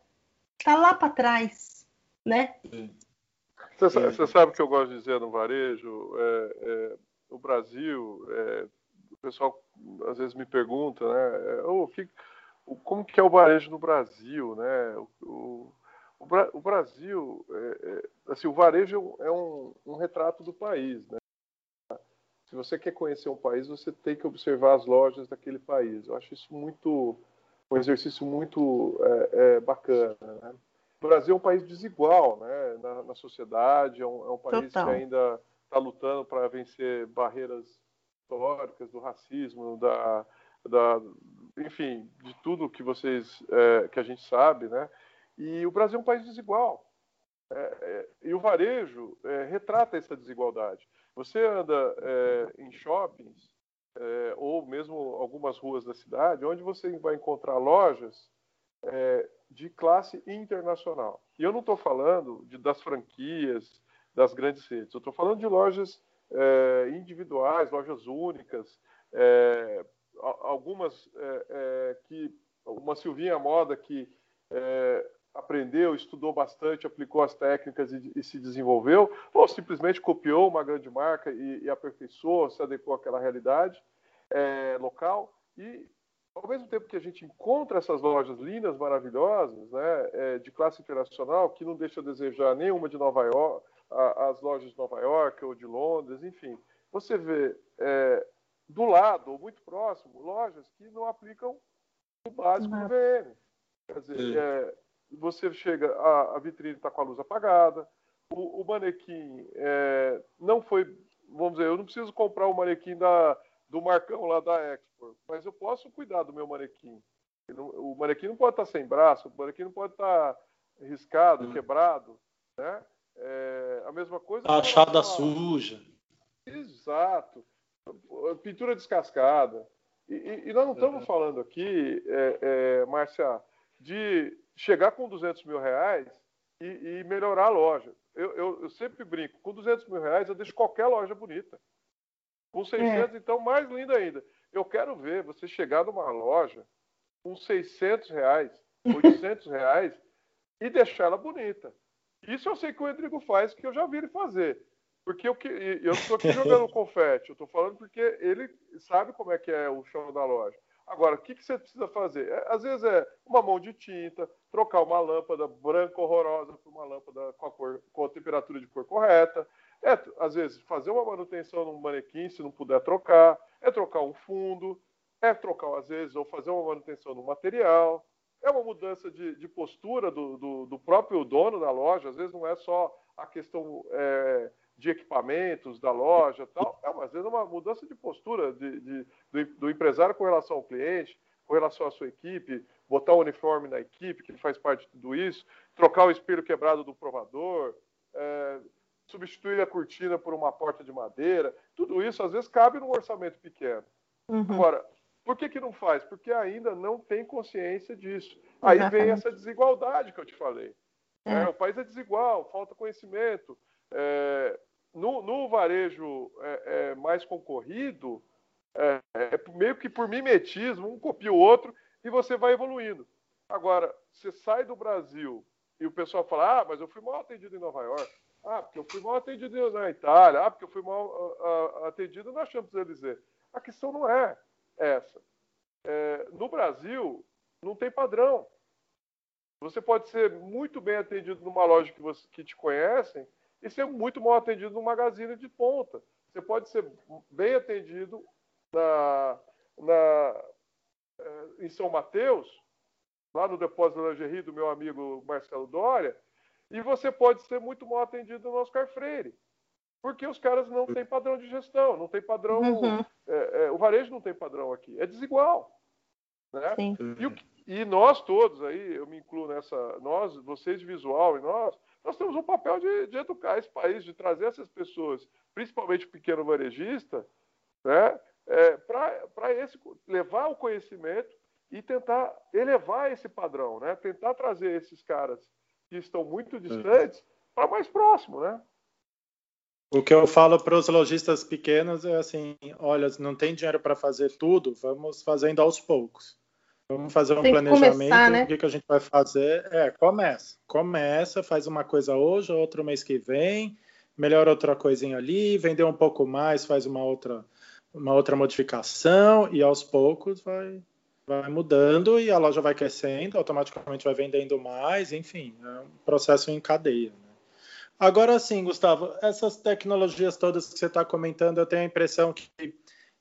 está lá para trás, né? Você sabe o que eu gosto de dizer no varejo? É, é, o Brasil, é, o pessoal às vezes me pergunta, né? Oh, como que é o varejo no Brasil, né? O, o, o Brasil, é, é, assim, o varejo é um, um, retrato do país, né? Se você quer conhecer um país, você tem que observar as lojas daquele país. Eu acho isso muito um exercício muito é, bacana. Né? O Brasil é um país desigual né, na, na sociedade, é um, é um país Total. que ainda está lutando para vencer barreiras históricas do racismo, da, da, enfim, de tudo que vocês é, que a gente sabe, né? E o Brasil é um país desigual. É, é, e o varejo é, retrata essa desigualdade. Você anda é, em shoppings é, ou mesmo algumas ruas da cidade, onde você vai encontrar lojas de classe internacional. E eu não estou falando de, das franquias, das grandes redes. Eu estou falando de lojas é, individuais, lojas únicas, é, algumas é, é, que uma Silvinha Moda que é, aprendeu, estudou bastante, aplicou as técnicas e, e, se desenvolveu, ou simplesmente copiou uma grande marca e, e aperfeiçoou, se adequou àquela realidade é, local. E, ao mesmo tempo que a gente encontra essas lojas lindas, maravilhosas, né, é, de classe internacional, que não deixa a desejar nenhuma de Nova York, a, as lojas de Nova York ou de Londres, enfim, você vê é, do lado, ou muito próximo, lojas que não aplicam o básico do VM. Quer dizer, é, você chega, a, a vitrine está com a luz apagada, o, o manequim é, não foi, vamos dizer, eu não preciso comprar o manequim da, do Marcão lá da Expo, mas eu posso cuidar do meu manequim. O manequim não pode estar tá sem braço, o manequim não pode estar tá riscado, hum. quebrado, né? É, a mesma coisa. Achada suja. Exato. Pintura descascada. E, e, e nós não estamos uhum. falando aqui, é, é, Márcia, de chegar com 200 mil reais e, e melhorar a loja. Eu, eu, eu, sempre brinco, com 200 mil reais eu deixo qualquer loja bonita. Com 600, é. então, mais linda ainda. Eu quero ver você chegar numa loja com 600 reais, 800 reais e deixar ela bonita. Isso eu sei que o Rodrigo faz, que eu já vi ele fazer. Porque eu, eu estou aqui jogando confete, eu estou falando porque ele sabe como é que é o chão da loja. Agora, o que, que você precisa fazer? É, às vezes é uma mão de tinta, trocar uma lâmpada branca horrorosa por uma lâmpada com a, cor, com a temperatura de cor correta. É, às vezes, fazer uma manutenção no manequim, se não puder trocar. É trocar um fundo. É trocar, às vezes, ou fazer uma manutenção no material. É uma mudança de, de postura do, do, do, próprio dono da loja. Às vezes, não é só a questão é, de equipamentos da loja tal, é, às vezes é uma mudança de postura de, de, do, do, empresário com relação ao cliente, com relação à sua equipe, botar o uniforme na equipe, que faz parte de tudo isso, trocar o espelho quebrado do provador, é, substituir a cortina por uma porta de madeira, tudo isso às vezes cabe num orçamento pequeno. Uhum. Agora, por que, que não faz? Porque ainda não tem consciência disso. Aí Exatamente. vem essa desigualdade que eu te falei. É. É, o país é desigual, falta conhecimento. É, no, no varejo é, é, mais concorrido, é, é, meio que por mimetismo, um copia o outro e você vai evoluindo. Agora, você sai do Brasil e o pessoal fala: ah, mas eu fui mal atendido em Nova York. Ah, porque eu fui mal atendido na Itália. Ah, porque eu fui mal uh, uh, atendido na Champs-Élysées. A questão não é essa. É, no Brasil, não tem padrão. Você pode ser muito bem atendido numa loja que, você, que te conhecem e ser muito mal atendido no magazine de ponta. Você pode ser bem atendido na, na, eh, em São Mateus, lá no depósito da lingerie do meu amigo Marcelo Dória, e você pode ser muito mal atendido no Oscar Freire. Porque os caras não têm padrão de gestão, não tem padrão. Uhum. É, é, o varejo não tem padrão aqui. É desigual. Né? E, o, e, nós todos aí, eu me incluo nessa, nós, vocês de visual e nós, nós temos um papel de, de educar esse país, de trazer essas pessoas, principalmente o pequeno varejista, né, é, para esse levar o conhecimento e tentar elevar esse padrão, né, tentar trazer esses caras que estão muito distantes para mais próximo, né? O que eu falo para os lojistas pequenos é assim: olha, não tem dinheiro para fazer tudo, vamos fazendo aos poucos. Vamos fazer um planejamento. Começar, né? O que, que a gente vai fazer? É, começa. Começa, faz uma coisa hoje, outro mês que vem, melhora outra coisinha ali, vender um pouco mais, faz uma outra, uma outra modificação e aos poucos vai, vai mudando e a loja vai crescendo, automaticamente vai vendendo mais, enfim, é um processo em cadeia. Né? Agora sim, Gustavo, essas tecnologias todas que você está comentando, eu tenho a impressão que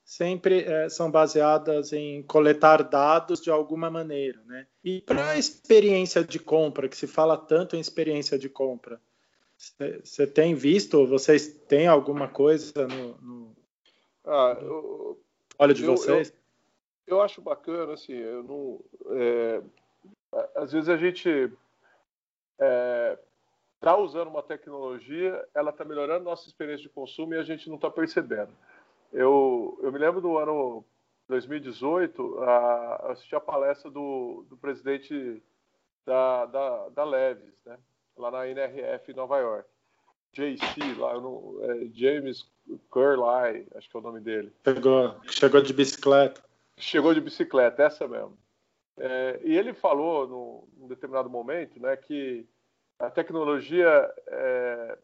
sempre é, são baseadas em coletar dados de alguma maneira, né? E para a experiência de compra, que se fala tanto em experiência de compra, você tem visto, vocês têm alguma coisa no, no, ah, eu, olho de eu, vocês? Eu, eu, acho bacana, assim, eu não, é, às vezes a gente está é, usando uma tecnologia, ela está melhorando nossa experiência de consumo e a gente não está percebendo. Eu, eu me lembro do ano 2018, a, assisti a palestra do, do presidente da, da, da Leves, né? lá na NRF em Nova York. JC, lá, não, é, James Curley, acho que é o nome dele. Chegou, chegou de bicicleta. Chegou de bicicleta, essa mesmo. É, e ele falou, no, num determinado momento, né, que a tecnologia é,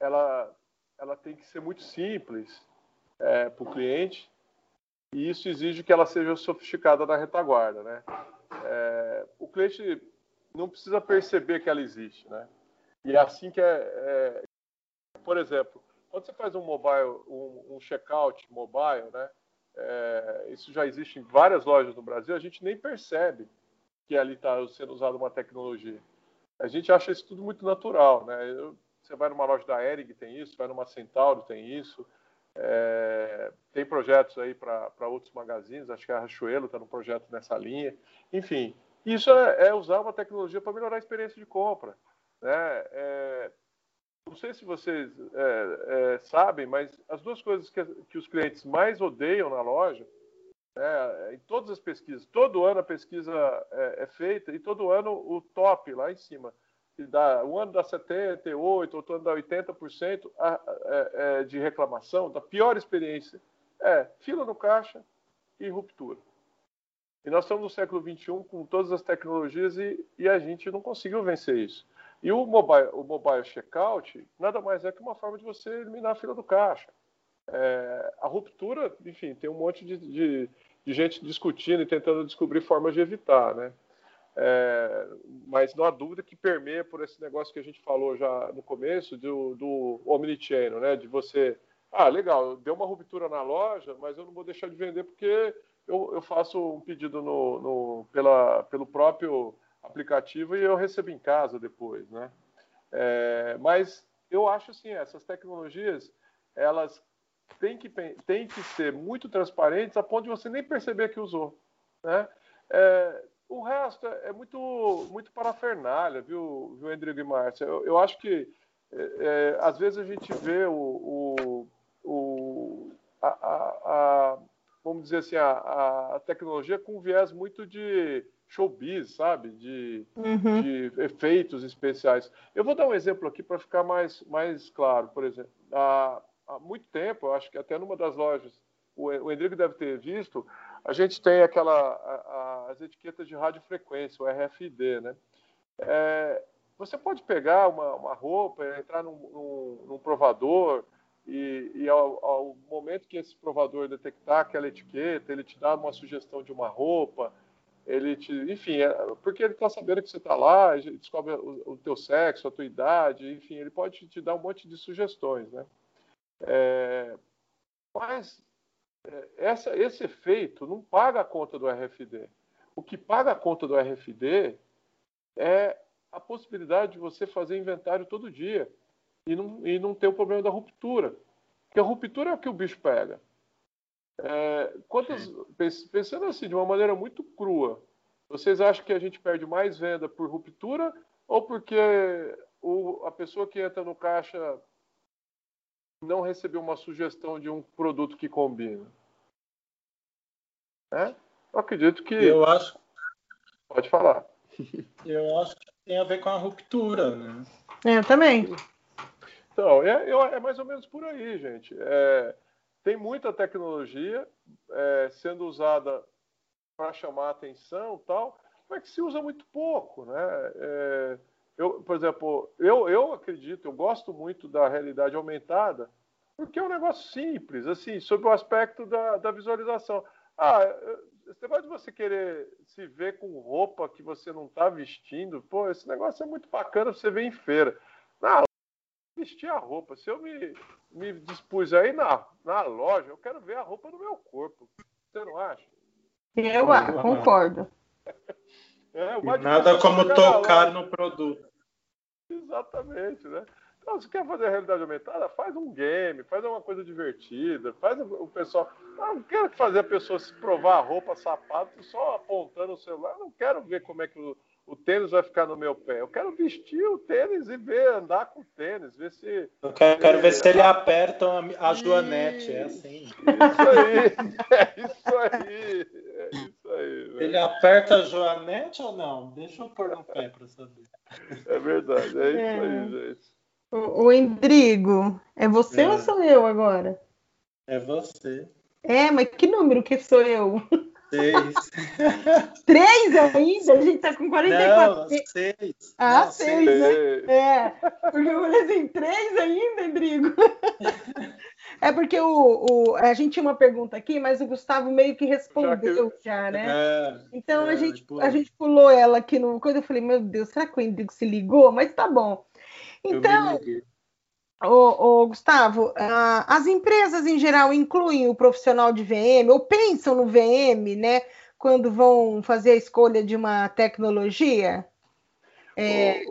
ela, ela tem que ser muito simples é, para o cliente e isso exige que ela seja sofisticada na retaguarda. Né? É, o cliente não precisa perceber que ela existe. Né? E é assim que é, é por exemplo, quando você faz um mobile, um, um checkout mobile, né? É, isso já existe em várias lojas no Brasil, a gente nem percebe que ali está sendo usada uma tecnologia. A gente acha isso tudo muito natural, né? Eu, você vai numa loja da Eric, tem isso, vai numa Centauro, tem isso. É, tem projetos aí para outros magazines, acho que a Rachuelo está no projeto nessa linha. Enfim, isso é, é usar uma tecnologia para melhorar a experiência de compra. Né? É, não sei se vocês é, é, sabem, mas as duas coisas que, que, os clientes mais odeiam na loja, é, em todas as pesquisas, todo ano a pesquisa é, é, feita e todo ano o top lá em cima, dá, um ano dá 78, outro ano dá 80% a, a, é, de reclamação, da pior experiência, é fila no caixa e ruptura. E nós estamos no século XXI com todas as tecnologias e, e a gente não conseguiu vencer isso. E o mobile, o mobile checkout nada mais é que uma forma de você eliminar a fila do caixa. É, a ruptura, enfim, tem um monte de, de, de, gente discutindo e tentando descobrir formas de evitar, né? É, mas não há dúvida que permeia por esse negócio que a gente falou já no começo do, do omnichannel, né? De você, ah, legal, deu uma ruptura na loja, mas eu não vou deixar de vender porque eu, eu faço um pedido no, no, pela, pelo próprio aplicativo e eu recebo em casa depois, né? É, mas eu acho assim, essas tecnologias, elas têm que, têm que ser muito transparentes a ponto de você nem perceber que usou, né? É, o resto é muito, muito parafernália, viu, viu e Márcia? Eu, eu acho que é, é, às vezes a gente vê o, o, o a, a, a, vamos dizer assim, a, a tecnologia com um viés muito de showbiz, sabe? De, uhum. de efeitos especiais. Eu vou dar um exemplo aqui para ficar mais, mais claro. Por exemplo, há, há muito tempo, acho que até numa das lojas, o, o deve ter visto, a gente tem aquela a, a, as etiquetas de radiofrequência, o RFID, né? É, você pode pegar uma, uma roupa, entrar num, num, num provador e, e ao, ao, momento que esse provador detectar aquela etiqueta, ele te dá uma sugestão de uma roupa, ele te, enfim, é, porque ele está sabendo que você está lá, descobre o, o, teu sexo, a tua idade, enfim, ele pode te dar um monte de sugestões, né? É, mas essa, esse efeito não paga a conta do RFD. O que paga a conta do RFD é a possibilidade de você fazer inventário todo dia e não, e não ter o problema da ruptura. Porque a ruptura é o que o bicho pega. É, quantas, pensando assim, de uma maneira muito crua, vocês acham que a gente perde mais venda por ruptura ou porque o, a pessoa que entra no caixa não recebeu uma sugestão de um produto que combina? É? Eu acredito que. Eu acho. Pode falar. Eu acho que tem a ver com a ruptura, né? Eu também. Então, é, é mais ou menos por aí, gente. É, tem muita tecnologia é, sendo usada para chamar a atenção tal, mas que se usa muito pouco, né? É, por exemplo, eu, eu acredito, eu gosto muito da realidade aumentada, porque é um negócio simples, assim, sob o aspecto da, da visualização. Ah, você pode você querer se ver com roupa que você não está vestindo, pô, esse negócio é muito bacana você ver em feira. Não, vestir a roupa. Se eu me, me dispus aí na, na loja, eu quero ver a roupa do meu corpo. Você não acha? Eu concordo. É, Nada como tocar no produto. Exatamente, né? Então, se quer fazer realidade aumentada, faz um game, faz uma coisa divertida, faz o pessoal. Eu não quero fazer a pessoa se provar a roupa, sapato, só apontando o celular. Eu não quero ver como é que o, o tênis vai ficar no meu pé. Eu quero vestir o tênis e ver, andar com o tênis, ver se. Eu quero, quero ver se ele aperta a, a Joanete, é assim. Isso aí, é isso aí. É isso aí. Né? Ele aperta a Joanete ou não? Deixa eu pôr no pé para saber. É verdade, é isso aí, é. gente. O, o Endrigo, é você é. ou sou eu agora? É você. É, mas que número que sou eu? Seis. Três ainda? A gente tá com 44. Não, seis. Ah, Não, seis, seis, né? É. Porque eu falei assim, três ainda, Rodrigo? É porque o, o, a gente tinha uma pergunta aqui, mas o Gustavo meio que respondeu já, já né? É, então é, a, gente, a gente pulou ela aqui no coisa. Eu falei, meu Deus, será que o Rodrigo se ligou? Mas tá bom. Então, Ô, ô, Gustavo, uh, as empresas em geral incluem o profissional de VM ou pensam no VM, né, quando vão fazer a escolha de uma tecnologia? É,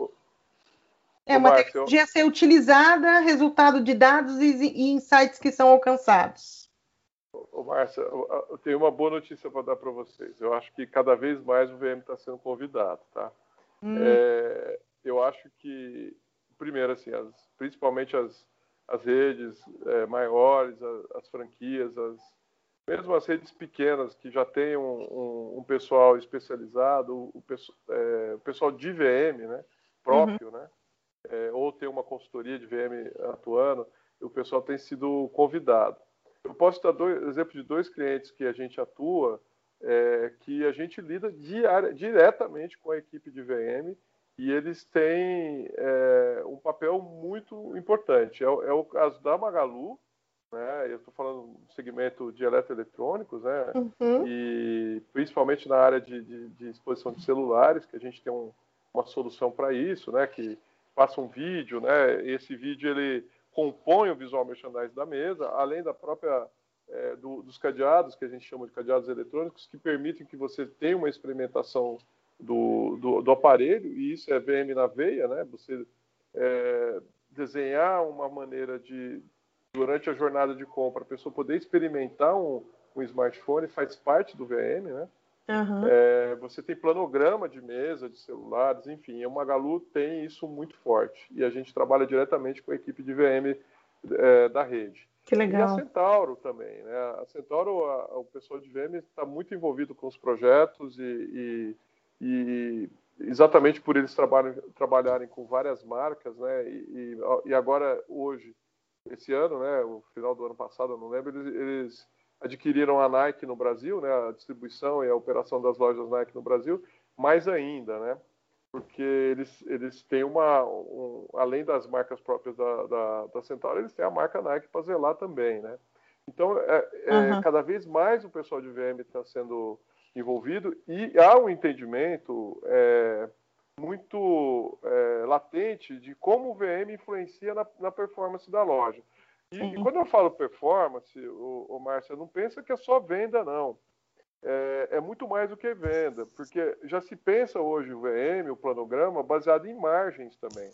é uma Márcio, tecnologia a ser utilizada, resultado de dados e, e insights que são alcançados. Ô, Márcia, eu tenho uma boa notícia para dar para vocês. Eu acho que cada vez mais o VM está sendo convidado, tá? Hum. É, eu acho que primeiro, assim, as, principalmente as, as redes é, maiores, as, as, franquias, as, mesmo as redes pequenas que já têm um, um, um pessoal especializado, o, é, o, pessoal de VM, né, próprio, uhum. né, é, ou tem uma consultoria de VM atuando, o pessoal tem sido convidado. Eu posso dar dois exemplos de dois clientes que a gente atua, é, que a gente lida diária, diretamente com a equipe de VM e eles têm é, um papel muito importante. É, é, o caso da Magalu, né? Eu estou falando do segmento de eletroeletrônicos, né? Uhum. E principalmente na área de, de, de, exposição de celulares, que a gente tem um, uma solução para isso, né? Que passa um vídeo, né? Esse vídeo ele compõe o visual merchandising da mesa, além da própria é, do, dos cadeados, que a gente chama de cadeados eletrônicos, que permitem que você tenha uma experimentação do, do, do, aparelho, e isso é VM na veia, né? Você é, desenhar uma maneira de, durante a jornada de compra, a pessoa poder experimentar um, um smartphone faz parte do VM, né? Uhum. É, você tem planograma de mesa, de celulares, enfim, a Magalu tem isso muito forte. E a gente trabalha diretamente com a equipe de VM é, da rede. Que legal. E a Centauro também, né? A Centauro, a, o pessoal de VM está muito envolvido com os projetos e, e e exatamente por eles trabalharem, trabalharem com várias marcas, né? E, e, agora hoje, esse ano, né? O final do ano passado, eu não lembro, eles, eles, adquiriram a Nike no Brasil, né? A distribuição e a operação das lojas Nike no Brasil, mais ainda, né? Porque eles, eles têm uma, um, além das marcas próprias da, da, da Centauro, eles têm a marca Nike para zelar também, né? Então, é, é uhum. cada vez mais o pessoal de VM está sendo envolvido e há um entendimento é, muito é, latente de como o VM influencia na, na performance da loja. E, e, quando eu falo performance, o, o Márcio, não pensa que é só venda, não. É, é, muito mais do que venda, porque já se pensa hoje o VM, o planograma, baseado em margens também.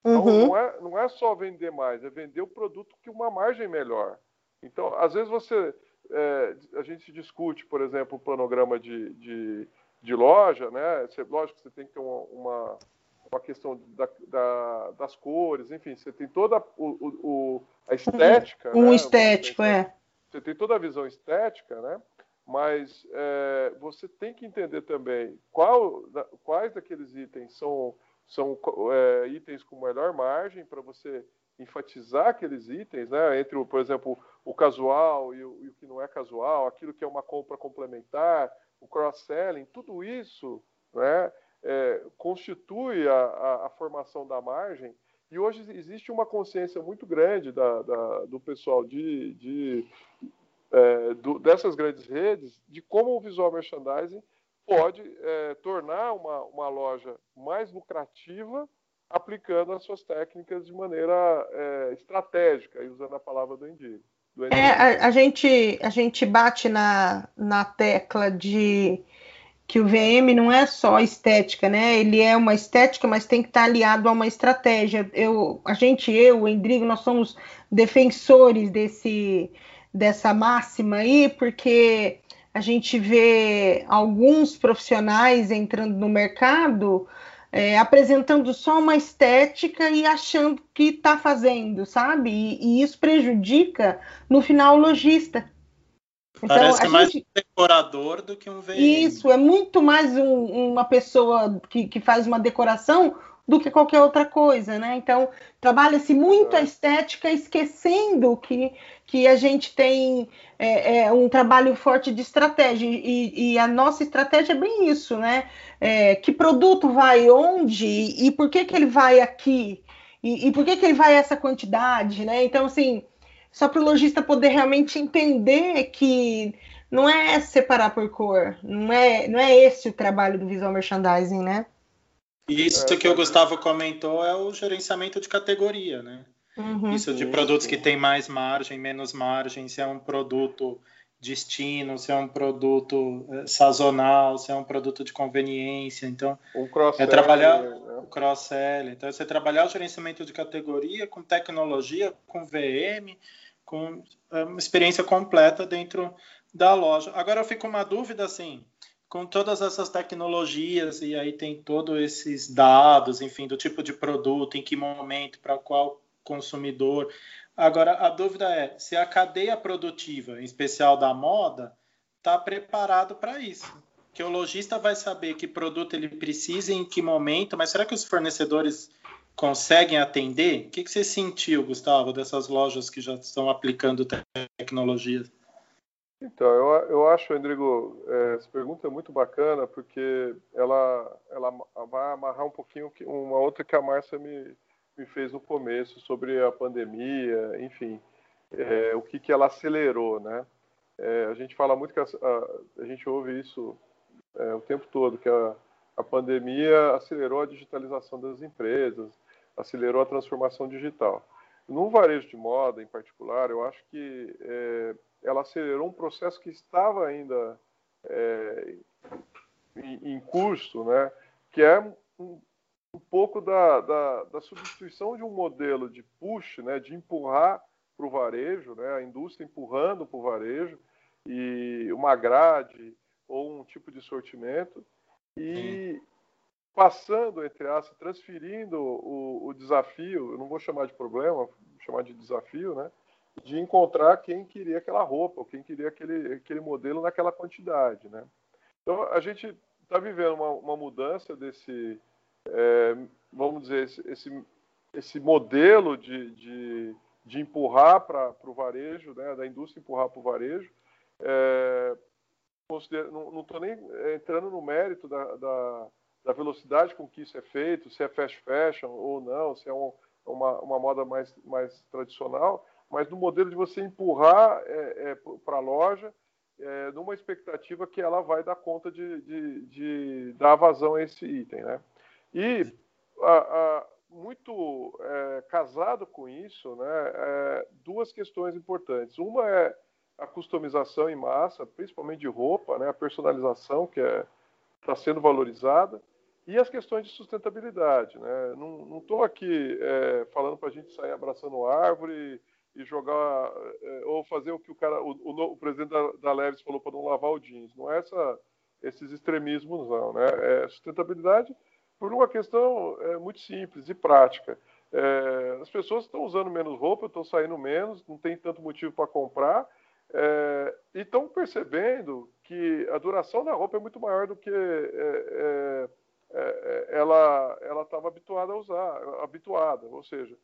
Então, uhum. não, é, não é só vender mais, é vender o produto que uma margem melhor. Então, às vezes você é, a gente discute, por exemplo, o planograma de, de, de loja, né? Você, lógico que você tem que ter uma, uma, uma questão da, da, das cores, enfim, você tem toda o, o, a estética. Um, né? estético, é. Você tem toda a visão estética, né? Mas é, você tem que entender também qual, quais daqueles itens são, são é, itens com melhor margem para você enfatizar aqueles itens, né? Entre, por exemplo, o casual e o, e o que não é casual, aquilo que é uma compra complementar, o cross-selling, tudo isso, né? É, constitui a, a, a, formação da margem. E hoje existe uma consciência muito grande da, da, do pessoal de, de é, do, dessas grandes redes de como o visual merchandising pode é, tornar uma, uma loja mais lucrativa aplicando as suas técnicas de maneira é, estratégica, usando a palavra do Indigo. É, a, a, gente, a gente bate na, na tecla de que o VM não é só estética, né? Ele é uma estética, mas tem que estar aliado a uma estratégia. Eu, a gente, eu, o Endrigo, nós somos defensores desse, dessa máxima aí, porque a gente vê alguns profissionais entrando no mercado é, apresentando só uma estética e achando que está fazendo, sabe? E, e, isso prejudica, no final, o lojista. Então, Parece é mais gente... um decorador do que um VM. Isso, é muito mais um, uma pessoa que, que faz uma decoração do que qualquer outra coisa, né? Então, trabalha-se muito a estética, esquecendo que, que a gente tem é, é, um trabalho forte de estratégia, e, e, a nossa estratégia é bem isso, né? É, que produto vai onde e por que, que ele vai aqui? E, e por que, que ele vai essa quantidade, né? Então, assim, só para o lojista poder realmente entender que não é separar por cor, não é, não é esse o trabalho do visual merchandising, né? Isso que o Gustavo comentou é o gerenciamento de categoria, né? Uhum. Isso de produtos que tem mais margem, menos margem, se é um produto destino, se é um produto é, sazonal, se é um produto de conveniência. Então, um cross é trabalhar né? o cross-sell. Então, é você trabalhar o gerenciamento de categoria com tecnologia, com VM, com é, uma experiência completa dentro da loja. Agora eu fico uma dúvida assim, com todas essas tecnologias e aí tem todos esses dados, enfim, do tipo de produto, em que momento, para qual consumidor. Agora a dúvida é se a cadeia produtiva, em especial da moda, está preparado para isso. Que o lojista vai saber que produto ele precisa em que momento, mas será que os fornecedores conseguem atender? O que, que você sentiu, Gustavo, dessas lojas que já estão aplicando tecnologias? Então, eu, eu acho, Rodrigo, é, essa pergunta é muito bacana porque ela, ela vai amarrar um pouquinho uma outra que a Márcia me, me fez no começo sobre a pandemia, enfim, é, o que, que ela acelerou, né? É, a gente fala muito que a, a, a gente ouve isso é, o tempo todo, que a, a pandemia acelerou a digitalização das empresas, acelerou a transformação digital. No varejo de moda, em particular, eu acho que é, ela acelerou um processo que estava ainda é, em, em, curso, né? que é um, um pouco da, da, da, substituição de um modelo de push, né? de empurrar para o varejo, né? a indústria empurrando para o varejo, e uma grade ou um tipo de sortimento, e passando, entre aspas, transferindo o, o desafio, eu não vou chamar de problema, vou chamar de desafio, né? de encontrar quem queria aquela roupa, ou quem queria aquele, aquele modelo naquela quantidade, né? Então, a gente está vivendo uma, uma, mudança desse, é, vamos dizer, esse, esse, modelo de, de, de empurrar para o varejo, né, da indústria empurrar para o varejo. É, não estou nem entrando no mérito da, da, da, velocidade com que isso é feito, se é fast fashion ou não, se é um, uma, uma moda mais, mais tradicional, mas no modelo de você empurrar é, é, para a loja é, numa expectativa que ela vai dar conta de, de, de dar vazão a esse item. Né? E a, a, muito é, casado com isso, né, é, duas questões importantes. Uma é a customização em massa, principalmente de roupa, né, a personalização que está é, sendo valorizada, e as questões de sustentabilidade. Né? Não estou aqui é, falando para a gente sair abraçando árvore e jogar é, ou fazer o que o cara, o, o, o presidente da, da Leves falou para não lavar o jeans. Não é essa, esses extremismos não, né? É sustentabilidade por uma questão é, muito simples e prática. É, as pessoas estão usando menos roupa, estão saindo menos, não tem tanto motivo para comprar é, e estão percebendo que a duração da roupa é muito maior do que é, é, ela ela estava habituada a usar, habituada, ou seja,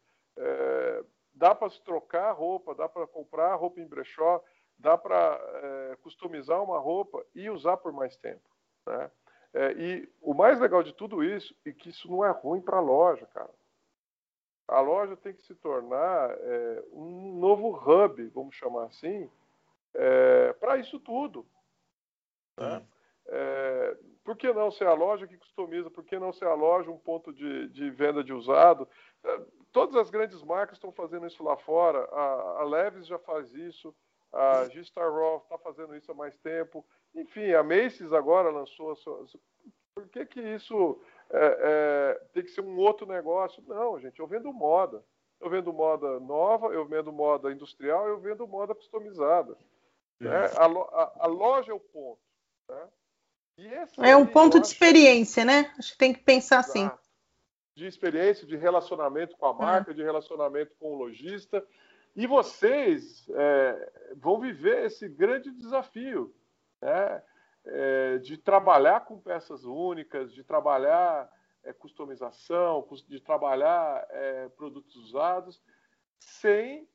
dá para se trocar roupa, dá para comprar roupa em brechó, dá para é, customizar uma roupa e usar por mais tempo. Né? É, e o mais legal de tudo isso é que isso não é ruim para a loja, cara. A loja tem que se tornar é, um novo hub, vamos chamar assim, é, para isso tudo. Né? É, por que não ser a loja que customiza? Por que não ser a loja um ponto de, de venda de usado? É, todas as grandes marcas estão fazendo isso lá fora. A, a Levis já faz isso, a G-Star Raw está fazendo isso há mais tempo. Enfim, a Macy's agora lançou a sua. Por que, que isso é, é, tem que ser um outro negócio? Não, gente, eu vendo moda. Eu vendo moda nova, eu vendo moda industrial, eu vendo moda customizada. Né? A, a, a, loja é o ponto. Né? É um ponto de experiência, né? Acho que tem que pensar assim de experiência, de relacionamento com a marca, uhum. de relacionamento com o lojista. E vocês é, vão viver esse grande desafio né? É, de trabalhar com peças únicas, de trabalhar é, customização, de trabalhar é, produtos usados, sem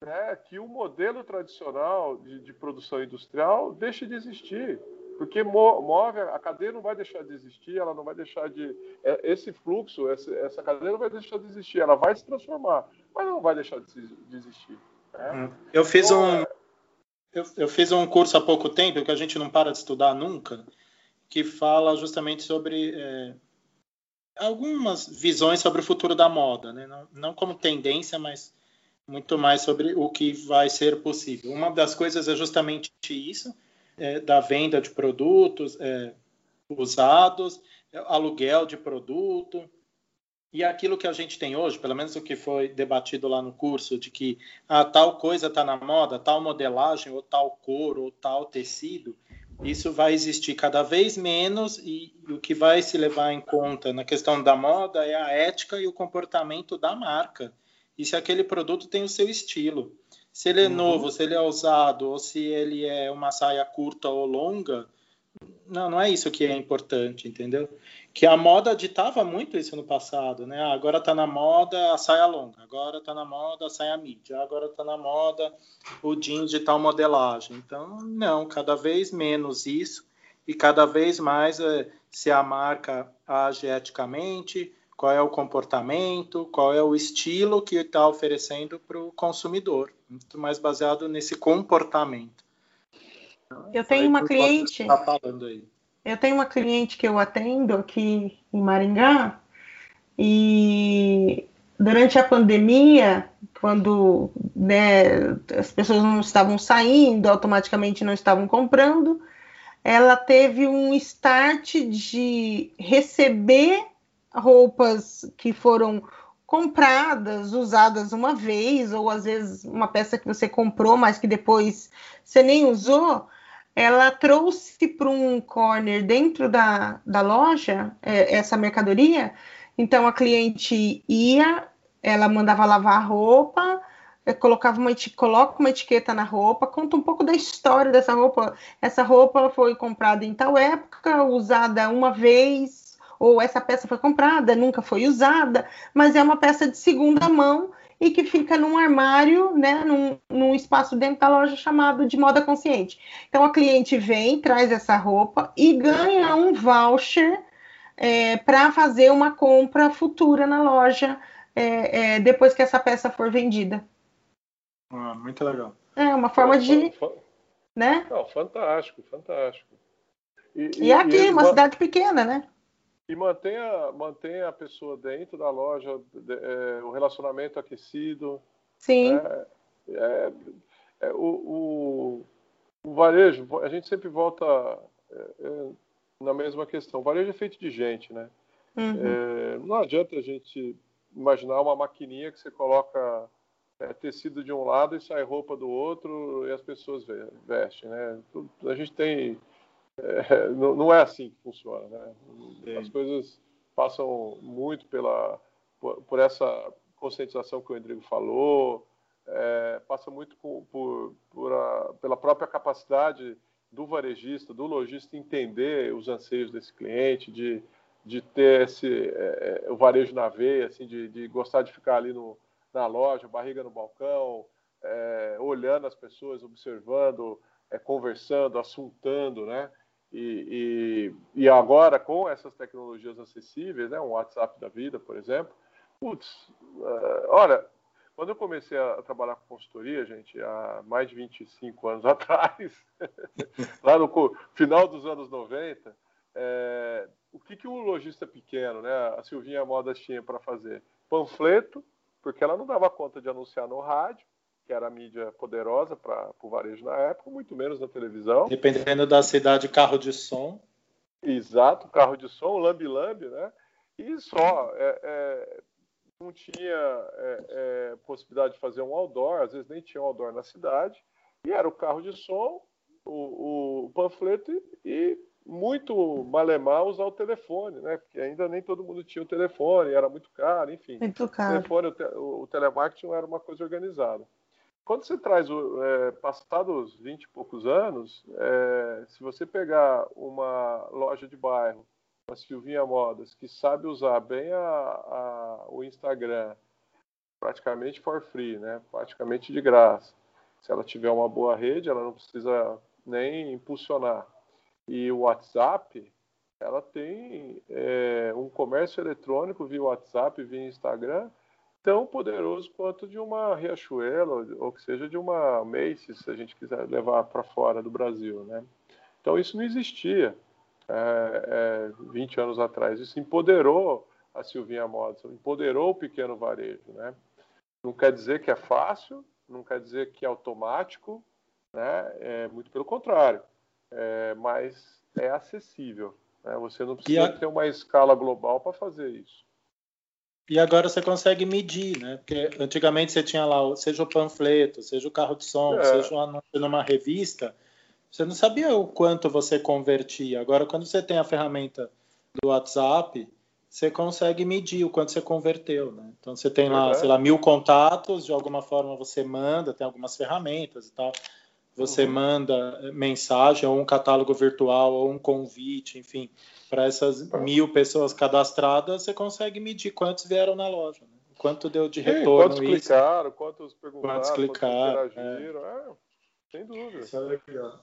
né, que o modelo tradicional de, de, produção industrial deixe de existir. Porque move, a cadeia não vai deixar de existir, ela não vai deixar de. É, esse fluxo, essa, cadeia não vai deixar de existir, ela vai se transformar, mas não vai deixar de, existir. Né? Hum. Eu fiz então, um. É eu, eu, fiz um curso há pouco tempo que a gente não para de estudar nunca, que fala justamente sobre é, algumas visões sobre o futuro da moda, né? não, não como tendência, mas muito mais sobre o que vai ser possível. Uma das coisas é justamente isso, é, da venda de produtos é, usados, aluguel de produto, e aquilo que a gente tem hoje, pelo menos o que foi debatido lá no curso, de que ah, tal coisa está na moda, tal modelagem, ou tal cor, ou tal tecido, isso vai existir cada vez menos e, e o que vai se levar em conta na questão da moda é a ética e o comportamento da marca e se aquele produto tem o seu estilo. Se ele é uhum. novo, se ele é usado, ou se ele é uma saia curta ou longa, não, não é isso que é importante, entendeu? Que a moda ditava muito isso no passado, né? Ah, agora está na moda a saia longa, agora está na moda a saia mídia, agora está na moda o jeans de tal modelagem. Então, não, cada vez menos isso e cada vez mais é, se a marca age eticamente, qual é o comportamento, qual é o estilo que está oferecendo para o consumidor, muito mais baseado nesse comportamento. Eu tenho uma cliente. Tá eu tenho uma cliente que eu atendo aqui em Maringá e durante a pandemia, quando né, as pessoas não estavam saindo, automaticamente não estavam comprando, ela teve um start de receber roupas que foram compradas, usadas uma vez, ou às vezes uma peça que você comprou, mas que depois você nem usou, ela trouxe para um corner dentro da, da loja é, essa mercadoria. Então a cliente ia, ela mandava lavar a roupa, colocava uma, coloca uma etiqueta na roupa, conta um pouco da história dessa roupa. Essa roupa foi comprada em tal época, usada uma vez, ou essa peça foi comprada, nunca foi usada, mas é uma peça de segunda mão e que fica num armário, né, num, num, espaço dentro da loja chamado de moda consciente. Então a cliente vem, traz essa roupa e ganha um voucher é, para fazer uma compra futura na loja é, é, depois que essa peça for vendida. Ah, muito legal. É uma forma de, né? Não, fantástico, fantástico. E, e, e aqui, e uma cidade pequena, né? E mantenha, mantenha a pessoa dentro da loja, é, o relacionamento aquecido. Sim. Né? É, é, o, o, o, varejo, a gente sempre volta é, é, na mesma questão. O varejo é feito de gente, né? Uhum. É, não adianta a gente imaginar uma maquininha que você coloca tecido de um lado e sai roupa do outro e as pessoas vestem, né? A gente tem é, não, não, é assim que funciona, né? Sim. As coisas passam muito pela por, por, essa conscientização que o Rodrigo falou, é, passa muito por, por, por a, pela própria capacidade do varejista, do lojista entender os anseios desse cliente, de, de ter esse é, é o varejo na veia, assim, de, de gostar de ficar ali no, na loja, barriga no balcão, é, olhando as pessoas, observando, é, conversando, assuntando, né? E, e, e, agora, com essas tecnologias acessíveis, né, um WhatsApp da vida, por exemplo, putz, uh, olha, quando eu comecei a trabalhar com consultoria, gente, há mais de 25 anos atrás, lá no final dos anos 90, é, o que, que o lojista pequeno, né, a Silvinha Modas tinha para fazer? Panfleto, porque ela não dava conta de anunciar no rádio, que era a mídia poderosa para o varejo na época, muito menos na televisão. Dependendo da cidade, carro de som. Exato, carro de som, lambi-lambi, né? E só, é, é, não tinha é, é, possibilidade de fazer um outdoor, às vezes nem tinha um outdoor na cidade, e era o carro de som, o, o panfleto e, muito malemar usar o telefone, né? Porque ainda nem todo mundo tinha o telefone, era muito caro, enfim. Muito caro. O telefone, o, te, o, o telemarketing não era uma coisa organizada. Quando você traz, é, passados 20 e poucos anos, é, se você pegar uma loja de bairro, uma Silvinha Modas, que sabe usar bem a, a, o Instagram, praticamente for free, né? praticamente de graça. Se ela tiver uma boa rede, ela não precisa nem impulsionar. E o WhatsApp, ela tem é, um comércio eletrônico via WhatsApp, via Instagram, tão poderoso quanto de uma Riachuelo ou que seja de uma Macy's, se a gente quiser levar para fora do Brasil, né? Então isso não existia é, é, 20 anos atrás. Isso empoderou a Silvinha Modas, empoderou o pequeno varejo, né? Não quer dizer que é fácil, não quer dizer que é automático, né? É muito pelo contrário, é, mas é acessível. Né? Você não precisa a... ter uma escala global para fazer isso. E agora você consegue medir, né? Porque antigamente você tinha lá, seja o panfleto, seja o carro de som, é. seja um anúncio numa revista, você não sabia o quanto você convertia. Agora, quando você tem a ferramenta do WhatsApp, você consegue medir o quanto você converteu, né? Então você tem lá, sei lá, mil contatos, de alguma forma você manda, tem algumas ferramentas e tal. Você uhum. manda mensagem, ou um catálogo virtual, ou um convite, enfim, para essas mil pessoas cadastradas, você consegue medir quantos vieram na loja, né? quanto deu de retorno. Sim, quantos isso, clicaram, quantos perguntaram, quantos, clicaram, quantos interagiram. É. É, sem dúvida. Isso é legal.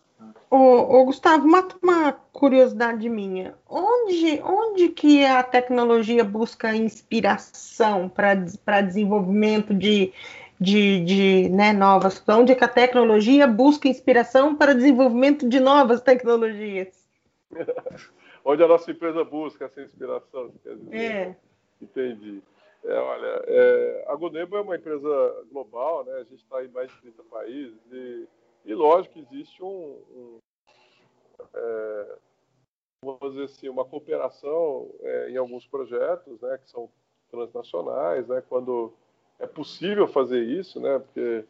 Ô, ô, Gustavo, uma, uma curiosidade minha. Onde, onde que a tecnologia busca inspiração para desenvolvimento de, de, de né, novas? Onde que a tecnologia busca inspiração para desenvolvimento de novas tecnologias? onde a nossa empresa busca essa inspiração, quer dizer. É. Entendi. É, olha, é, a Gunebo é uma empresa global, né? A gente está em mais de 30 países e e lógico que existe um, um é, vamos dizer assim, uma cooperação é, em alguns projetos, né, que são transnacionais, né, quando é possível fazer isso, né, porque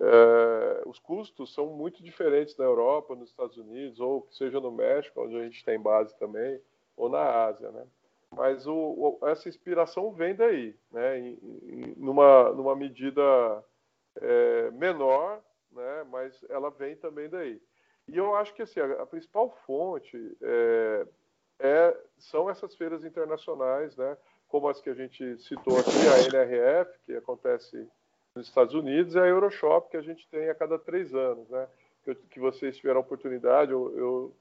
é, os custos são muito diferentes na Europa, nos Estados Unidos, ou seja no México, onde a gente tem base também, ou na Ásia, né. Mas o, o, essa inspiração vem daí, né, em, em, numa, numa medida é, menor, né? Mas ela vem também daí. E eu acho que assim, a, a principal fonte é, é, são essas feiras internacionais, né? Como as que a gente citou aqui, a NRF, que acontece nos Estados Unidos, e a Euroshop, que a gente tem a cada três anos, né? Que, que vocês tiveram a oportunidade, eu, eu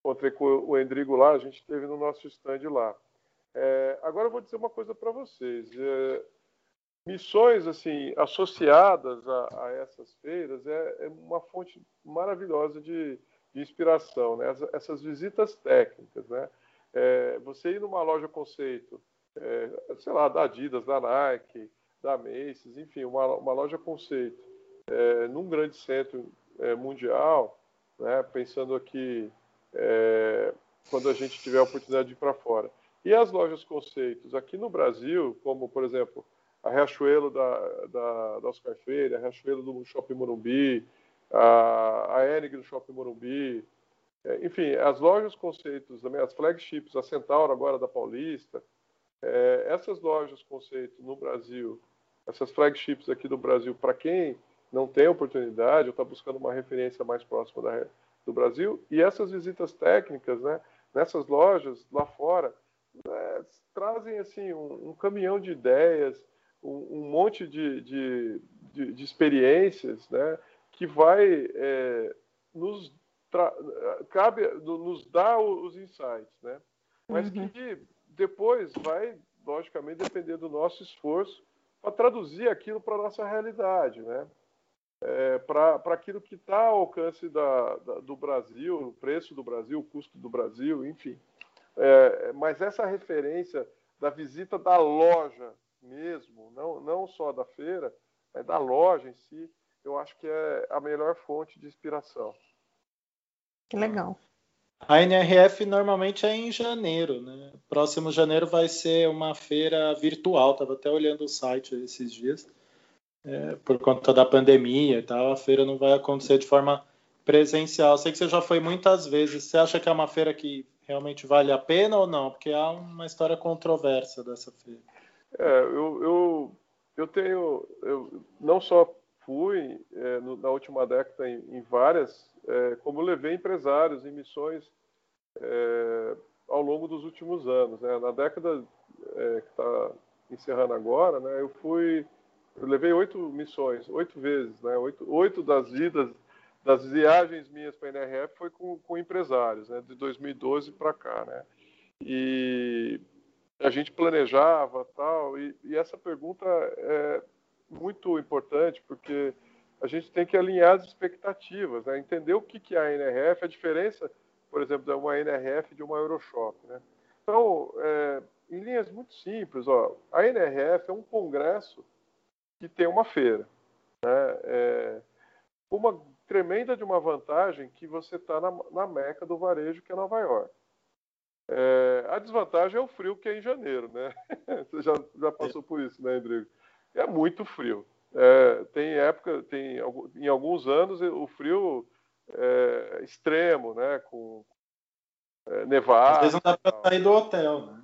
encontrei com o Endrigo lá, a gente teve no nosso stand lá. É, agora eu vou dizer uma coisa para vocês. É, missões assim associadas a, a essas feiras é, é, uma fonte maravilhosa de, de inspiração, né? Essas, essas, visitas técnicas, né? É, você ir numa loja conceito, é, sei lá, da Adidas, da Nike, da Macy's, enfim, uma, uma loja conceito, é, num grande centro é, mundial, né? Pensando aqui é, quando a gente tiver a oportunidade de ir para fora. E as lojas conceitos aqui no Brasil, como por exemplo a Riachuelo da, da, da Oscar Freire, a Riachuelo do Shopping Morumbi, a, a Enig do Shopping Morumbi, é, enfim, as lojas conceitos também, as flagships, a Centauro agora da Paulista, é, essas lojas conceito no Brasil, essas flagships aqui do Brasil, para quem não tem oportunidade ou está buscando uma referência mais próxima da, do Brasil, e essas visitas técnicas, né, nessas lojas lá fora, né, trazem assim um, um caminhão de ideias, um, um monte de, de, de, de, experiências né, que vai é, nos, cabe, nos dar os insights, né? mas uhum. que depois vai, logicamente, depender do nosso esforço para traduzir aquilo para a nossa realidade, né? É, para aquilo que está ao alcance da, da, do Brasil, o preço do Brasil, o custo do Brasil, enfim. É, mas essa referência da visita da loja mesmo, não, não só da feira, mas da loja em si, eu acho que é a melhor fonte de inspiração. Que legal. A NRF normalmente é em janeiro, né? Próximo janeiro vai ser uma feira virtual. Estava até olhando o site esses dias. É, por conta da pandemia e tal, a feira não vai acontecer de forma presencial. Sei que você já foi muitas vezes. Você acha que é uma feira que realmente vale a pena ou não? Porque há uma história controversa dessa feira. É, eu, eu, eu tenho, eu não só fui é, no, na última década em, em várias, é, como levei empresários em missões é, ao longo dos últimos anos. Né? Na década é, que está encerrando agora, né, eu fui, eu levei oito missões, oito vezes, né, oito, oito das idas, das viagens minhas para a NRF foi com, com empresários, né, de 2012 para cá, né, e a gente planejava tal, e, e essa pergunta é muito importante porque a gente tem que alinhar as expectativas, né? entender o que, que é a NRF, a diferença, por exemplo, de uma NRF de uma Euroshop. Né? Então, é, em linhas muito simples, ó, a NRF é um congresso que tem uma feira. Né? É, uma tremenda de uma vantagem que você está na, na, meca do varejo, que é Nova York. É, a desvantagem é o frio que é em janeiro, né? Você já, já passou por isso, né, Rodrigo? É muito frio. É, tem época, tem em alguns anos o frio é extremo, né? Com é, nevado. Às vezes não dá para sair do hotel, né?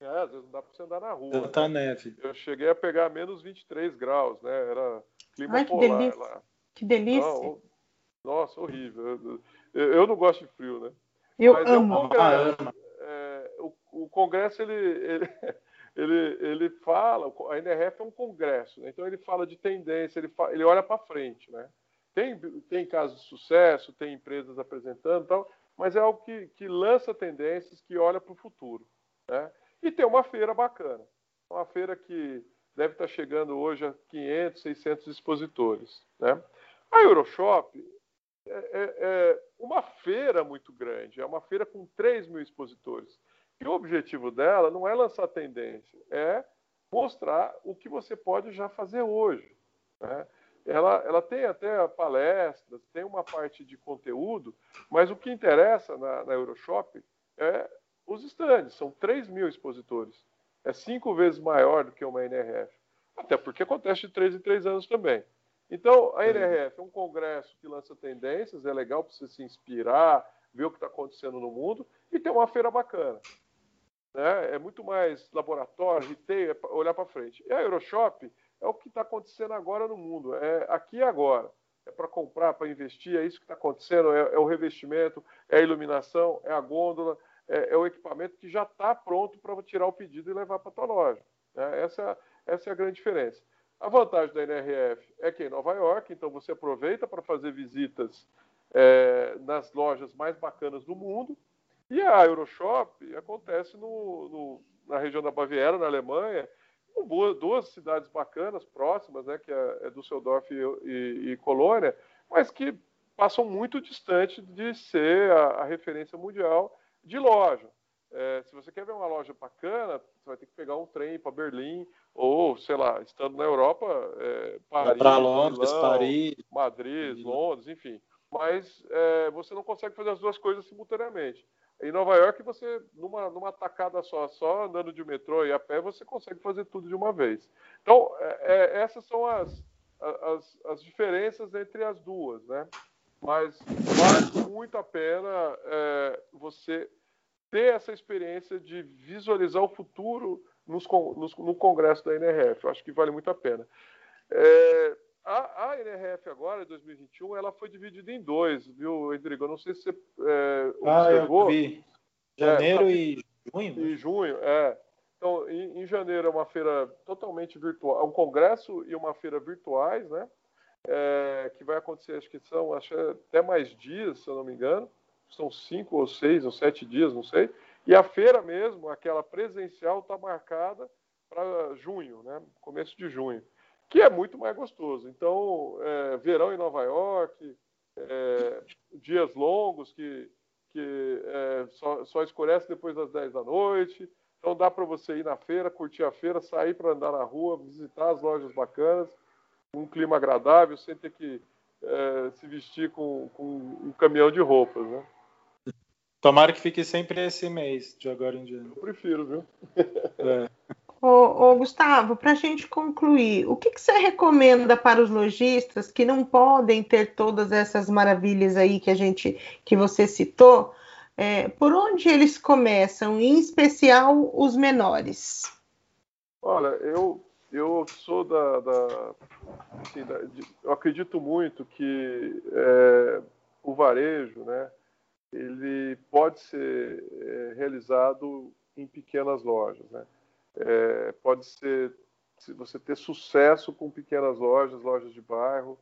É, às vezes não dá para você andar na rua. Tanta né? neve. Eu cheguei a pegar menos 23 graus, né? Era clima Ai, polar que delícia. lá. Que delícia. Não, nossa, horrível. Eu, eu, não gosto de frio, né? Eu Mas amo. É um congresso, é, o, o, congresso ele, ele, ele, ele fala, a NRF é um congresso, né? então ele fala de tendência, ele, fala, ele olha para frente, né? Tem, tem casos de sucesso, tem empresas apresentando tal, mas é algo que, que lança tendências, que olha para o futuro, né? E tem uma feira bacana, uma feira que deve estar chegando hoje a 500, 600 expositores, né? A Euroshop é, é, é uma feira muito grande, é uma feira com 3 mil expositores. E o objetivo dela não é lançar tendência, é mostrar o que você pode já fazer hoje. Né? Ela, ela tem até palestras, tem uma parte de conteúdo, mas o que interessa na, na Euroshop é os estandes. São 3 mil expositores. É cinco vezes maior do que uma NRF. Até porque acontece de três em três anos também. Então, a NRF é um congresso que lança tendências, é legal para você se inspirar, ver o que está acontecendo no mundo, e tem uma feira bacana né? é muito mais laboratório, retail, é olhar para frente. E a Euroshop é o que está acontecendo agora no mundo, é aqui e agora. É para comprar, para investir, é isso que está acontecendo, é, é, o revestimento, é a iluminação, é a gôndola, é, é o equipamento que já está pronto para tirar o pedido e levar para a tua loja. Né? Essa, essa é a grande diferença. A vantagem da NRF é que é em Nova York, então você aproveita para fazer visitas é, nas lojas mais bacanas do mundo, e a Euroshop acontece no, no, na região da Baviera, na Alemanha, com boas, duas cidades bacanas, próximas, né, que é, é Düsseldorf e, e, e Colônia, mas que passam muito distante de ser a, a referência mundial de loja. É, se você quer ver uma loja bacana, você vai ter que pegar um trem para Berlim, ou, sei lá, estando na Europa, é, Paris, para Londres, Milão, Paris, Madrid, Londres, enfim. Mas é, você não consegue fazer as duas coisas simultaneamente. Em Nova York, você, numa, numa tacada só, só andando de metrô e a pé, você consegue fazer tudo de uma vez. Então, é, é, essas são as, as, as diferenças entre as duas, né? Mas vale muito a pena é, você ter essa experiência de visualizar o futuro nos, nos, no congresso da NRF. Eu acho que vale muito a pena. É, a, a NRF agora, 2021, ela foi dividida em dois, viu, Rodrigo? Eu não sei se você é, observou. Ah, eu vi. Janeiro é, e junho? E junho, é. Então, em, em, janeiro é uma feira totalmente virtual, é um congresso e uma feira virtuais, né? É, que vai acontecer, acho que são acho até mais dias, se eu não me engano. São cinco ou seis ou sete dias, não sei. E a feira mesmo, aquela presencial, está marcada para junho, né? Começo de junho que é muito mais gostoso. Então, é, verão em Nova York, é, dias longos que, que é, só, só escurece depois das 10 da noite. Então, dá para você ir na feira, curtir a feira, sair para andar na rua, visitar as lojas bacanas, um clima agradável, sem ter que é, se vestir com, com um caminhão de roupas, né? Tomara que fique sempre esse mês, de agora em diante. Eu prefiro, viu? É. Ô, ô Gustavo, para a gente concluir, o que, que, você recomenda para os lojistas que não podem ter todas essas maravilhas aí que a gente, que você citou? É, por onde eles começam, em especial os menores? Olha, eu, eu sou da, da, assim, da de, eu acredito muito que é, o varejo, né, ele pode ser é, realizado em pequenas lojas. Né? É, pode ser se você ter sucesso com pequenas lojas, lojas de bairro,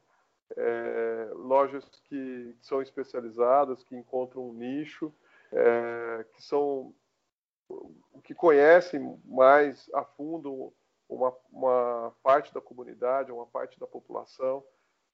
é, lojas que são especializadas, que encontram um nicho, é, que são que conhecem mais a fundo uma, uma parte da comunidade, uma parte da população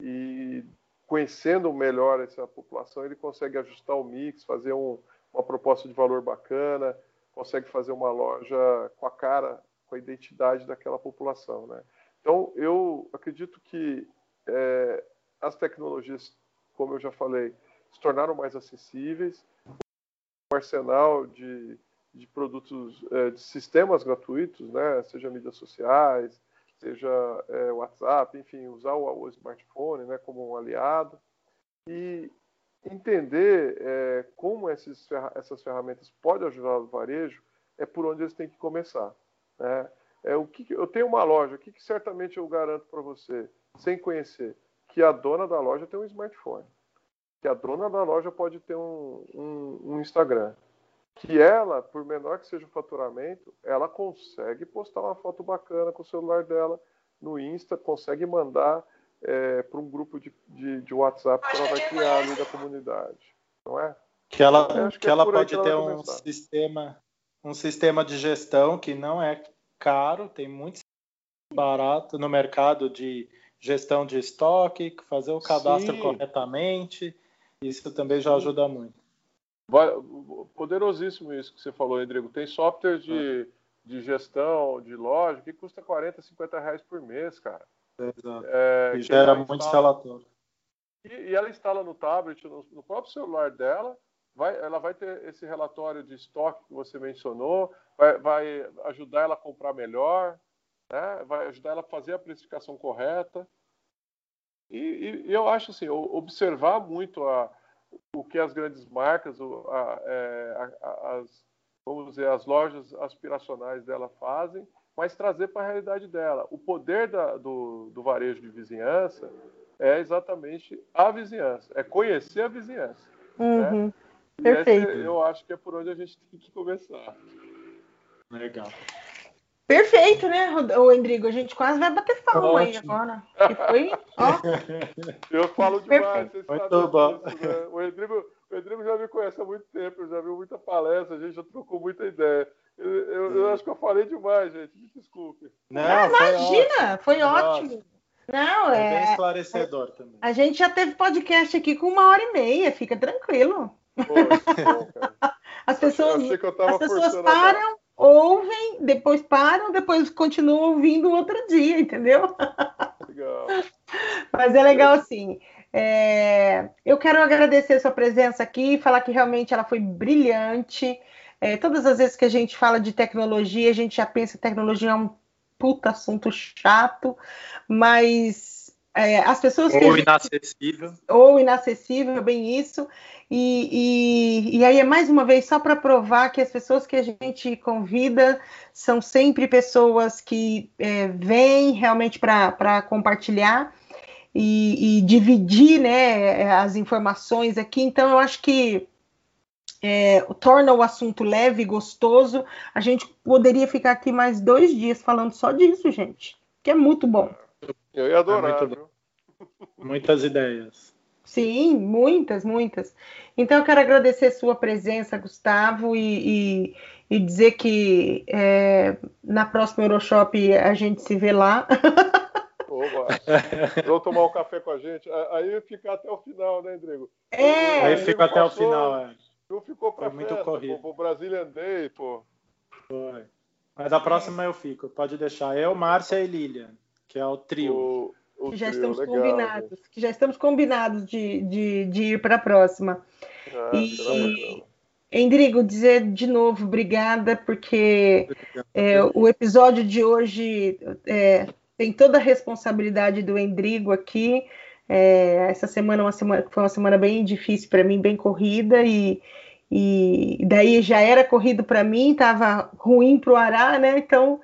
e conhecendo melhor essa população, ele consegue ajustar o mix, fazer um, uma proposta de valor bacana, consegue fazer uma loja com a cara, com a identidade daquela população, né? Então, eu acredito que é, as tecnologias, como eu já falei, se tornaram mais acessíveis, o arsenal de, de produtos, é, de sistemas gratuitos, né, seja mídias sociais, seja é, WhatsApp, enfim, usar o, o, smartphone né, como um aliado. E entender é, como esses, essas ferramentas podem ajudar o varejo é por onde eles têm que começar. Né? É, o que, eu tenho uma loja, o que, que certamente eu garanto para você, sem conhecer? Que a dona da loja tem um smartphone, que a dona da loja pode ter um, um, um Instagram, que ela, por menor que seja o faturamento, ela consegue postar uma foto bacana com o celular dela no Insta, consegue mandar é, para um grupo de, de, de, WhatsApp que ela vai criar ali da comunidade, não é? Que ela, que, que é ela pode que ter ela um sistema, um sistema de gestão que não é caro, tem muito barato no mercado de gestão de estoque, fazer o cadastro Sim. corretamente, isso também já ajuda muito. Poderosíssimo isso que você falou, Rodrigo. Tem software de, de gestão, de loja, que custa 40, 50 reais por mês, cara. É, e gera muito instalatório. E, e, ela instala no tablet, no, no, próprio celular dela, vai, ela vai ter esse relatório de estoque que você mencionou, vai, vai ajudar ela a comprar melhor, né? vai ajudar ela a fazer a precificação correta. E, e, e eu acho assim, observar muito a, o que as grandes marcas, a, é, a, as, vamos dizer, as lojas aspiracionais dela fazem, mas trazer para a realidade dela. O poder da, do, do varejo de vizinhança é exatamente a vizinhança, é conhecer a vizinhança. Né? Uhum. Né? Perfeito. Esse, eu acho que é por onde a gente tem que começar. Legal. Perfeito, né, o Endrigo? A gente quase vai bater palma aí agora. Que foi, ó. Eu falo demais, vocês Muito bom. Disso, né? o, Endrigo, o Endrigo já me conhece há muito tempo, já viu muita palestra, a gente já trocou muita ideia. Eu, eu, eu acho que eu falei demais, gente. Me desculpe. Não, ah, imagina, foi ótimo. Não, é, é bem esclarecedor também. A gente já teve podcast aqui com uma hora e meia, fica tranquilo. Bom, as pessoas, as pessoas param, ouvem, depois param, depois continuam ouvindo outro dia, entendeu? Legal. Mas é legal assim. É, eu quero agradecer a sua presença aqui, falar que realmente ela foi brilhante. É, todas as vezes que a gente fala de tecnologia, a gente já pensa que tecnologia é um puta assunto chato, mas é, as pessoas ou inacessível. Ou inacessível, bem isso. E, e, e, aí é mais uma vez só para provar que as pessoas que a gente convida são sempre pessoas que é, vêm realmente para compartilhar e, e, dividir né, as informações aqui. Então eu acho que é, torna o assunto leve e gostoso. A gente poderia ficar aqui mais dois dias falando só disso, gente, que é muito bom. Eu ia adorar. É muito... Muitas ideias. Sim, muitas, muitas. Então, eu quero agradecer sua presença, Gustavo, e, e, e dizer que é, na próxima Euroshop a gente se vê lá. Oba! Vou tomar um café com a gente. Aí fica até o final, né, Rodrigo? É, aí fica até o final, é. Não ficou pra Foi muito festa, corrido. Pô, pro pô. Foi. Mas a próxima eu fico, pode deixar. Eu, Márcia e Lilian, que é o trio. O que já estamos legal, combinados, gente. que já estamos combinados de, de, de ir para a próxima. Ah, e, Endrigo, dizer de novo obrigada, porque é, o episódio de hoje é, tem toda a responsabilidade do Endrigo aqui. É, essa semana, uma semana foi uma semana bem difícil para mim, bem corrida, e, e daí já era corrido para mim, estava ruim para o Ará, né? Então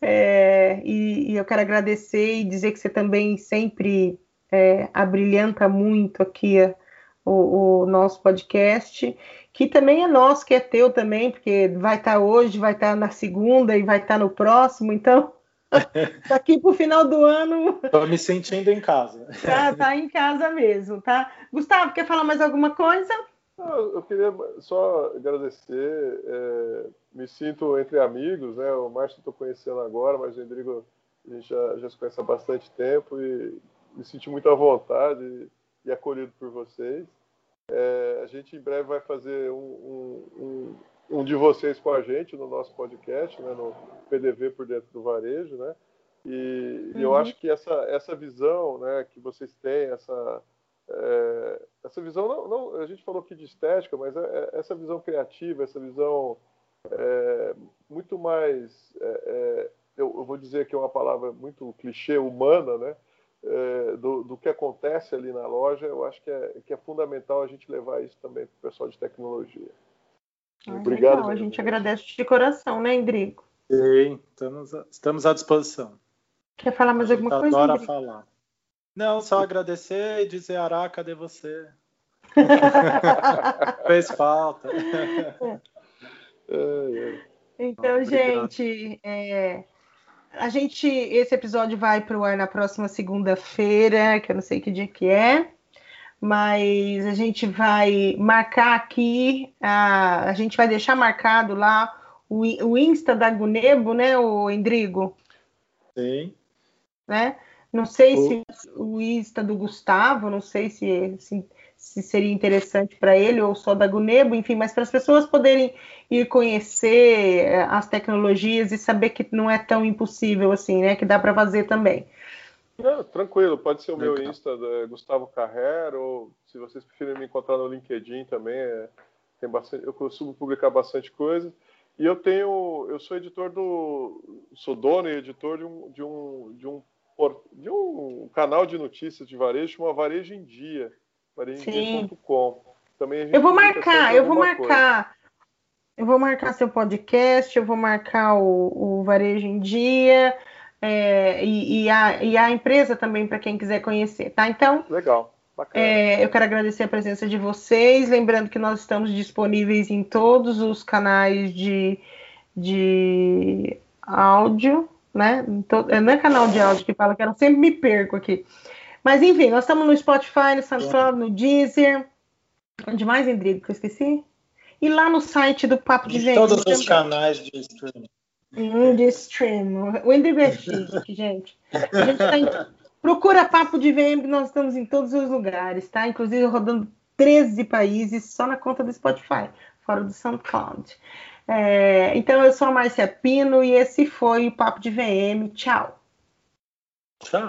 é, e, e, eu quero agradecer e dizer que você também sempre é, abrilhanta muito aqui a, o, o, nosso podcast, que também é nosso, que é teu também, porque vai estar tá hoje, vai estar tá na segunda e vai estar tá no próximo, então daqui para o final do ano. Estou me sentindo em casa. Tá, tá em casa mesmo, tá? Gustavo, quer falar mais alguma coisa? Eu queria só agradecer. É, me sinto entre amigos, né? O Márcio estou conhecendo agora, mas o Rodrigo a gente já, já se conhece há bastante tempo e me senti muito à vontade e acolhido por vocês. É, a gente em breve vai fazer um, um, um, um, de vocês com a gente no nosso podcast, né, no PDV por dentro do varejo, né? E, uhum. eu acho que essa, essa visão, né, que vocês têm, essa é, essa visão não, não, a gente falou aqui de estética, mas é, é essa visão criativa, essa visão é, muito mais, é, é, eu, eu, vou dizer que é uma palavra muito clichê, humana, né? do, do, que acontece ali na loja, eu acho que é, que é fundamental a gente levar isso também para o pessoal de tecnologia. Ah, Obrigado. Legal. A gente agradece de coração, né, Endrigo? Sim, estamos, estamos à disposição. Quer falar mais alguma coisa? Adora falar. Não, só agradecer e dizer, Ará, cadê você? Fez falta. É. Então, gente, é, a gente, esse episódio vai para o ar na próxima segunda-feira, que eu não sei que dia que é, mas a gente vai marcar aqui, a, a gente vai deixar marcado lá o, o Insta da Gunebo, né, o Endrigo? Sim. Né? Não sei o... se o Insta do Gustavo, não sei se, se se seria interessante para ele ou só da Gunebo, enfim, mas para as pessoas poderem ir conhecer eh, as tecnologias e saber que não é tão impossível assim, né? Que dá para fazer também. Não, tranquilo, pode ser o meu Insta, Gustavo Carrer, ou se vocês preferem me encontrar no LinkedIn também, é, tem bastante, eu costumo publicar bastante coisa. E eu tenho, eu sou editor do, sou dono e editor de um, de um, de um, de um canal de notícias de varejo chamado Varejo em Dia marinho.com. Também eu vou marcar, eu vou marcar. Coisa. Eu vou marcar seu podcast, eu vou marcar o, o Varejo em Dia é, e, e, a, e a empresa também para quem quiser conhecer, tá? Então. Legal. É, eu quero agradecer a presença de vocês. Lembrando que nós estamos disponíveis em todos os canais de, de áudio, né? Não é canal de áudio que fala que eu sempre me perco aqui. Mas enfim, nós estamos no Spotify, no SoundCloud, no Deezer. Onde mais, Endrigo, que eu esqueci? E lá no site do Papo de, de Todos os canais de streaming. De stream. O Endrigo é chique, gente. A gente tá em... Procura Papo de VM, nós estamos em todos os lugares, tá? Inclusive rodando 13 países só na conta do Spotify, fora do SoundCloud. É, então, eu sou a Márcia Pino e esse foi o Papo de VM. Tchau. Tchau.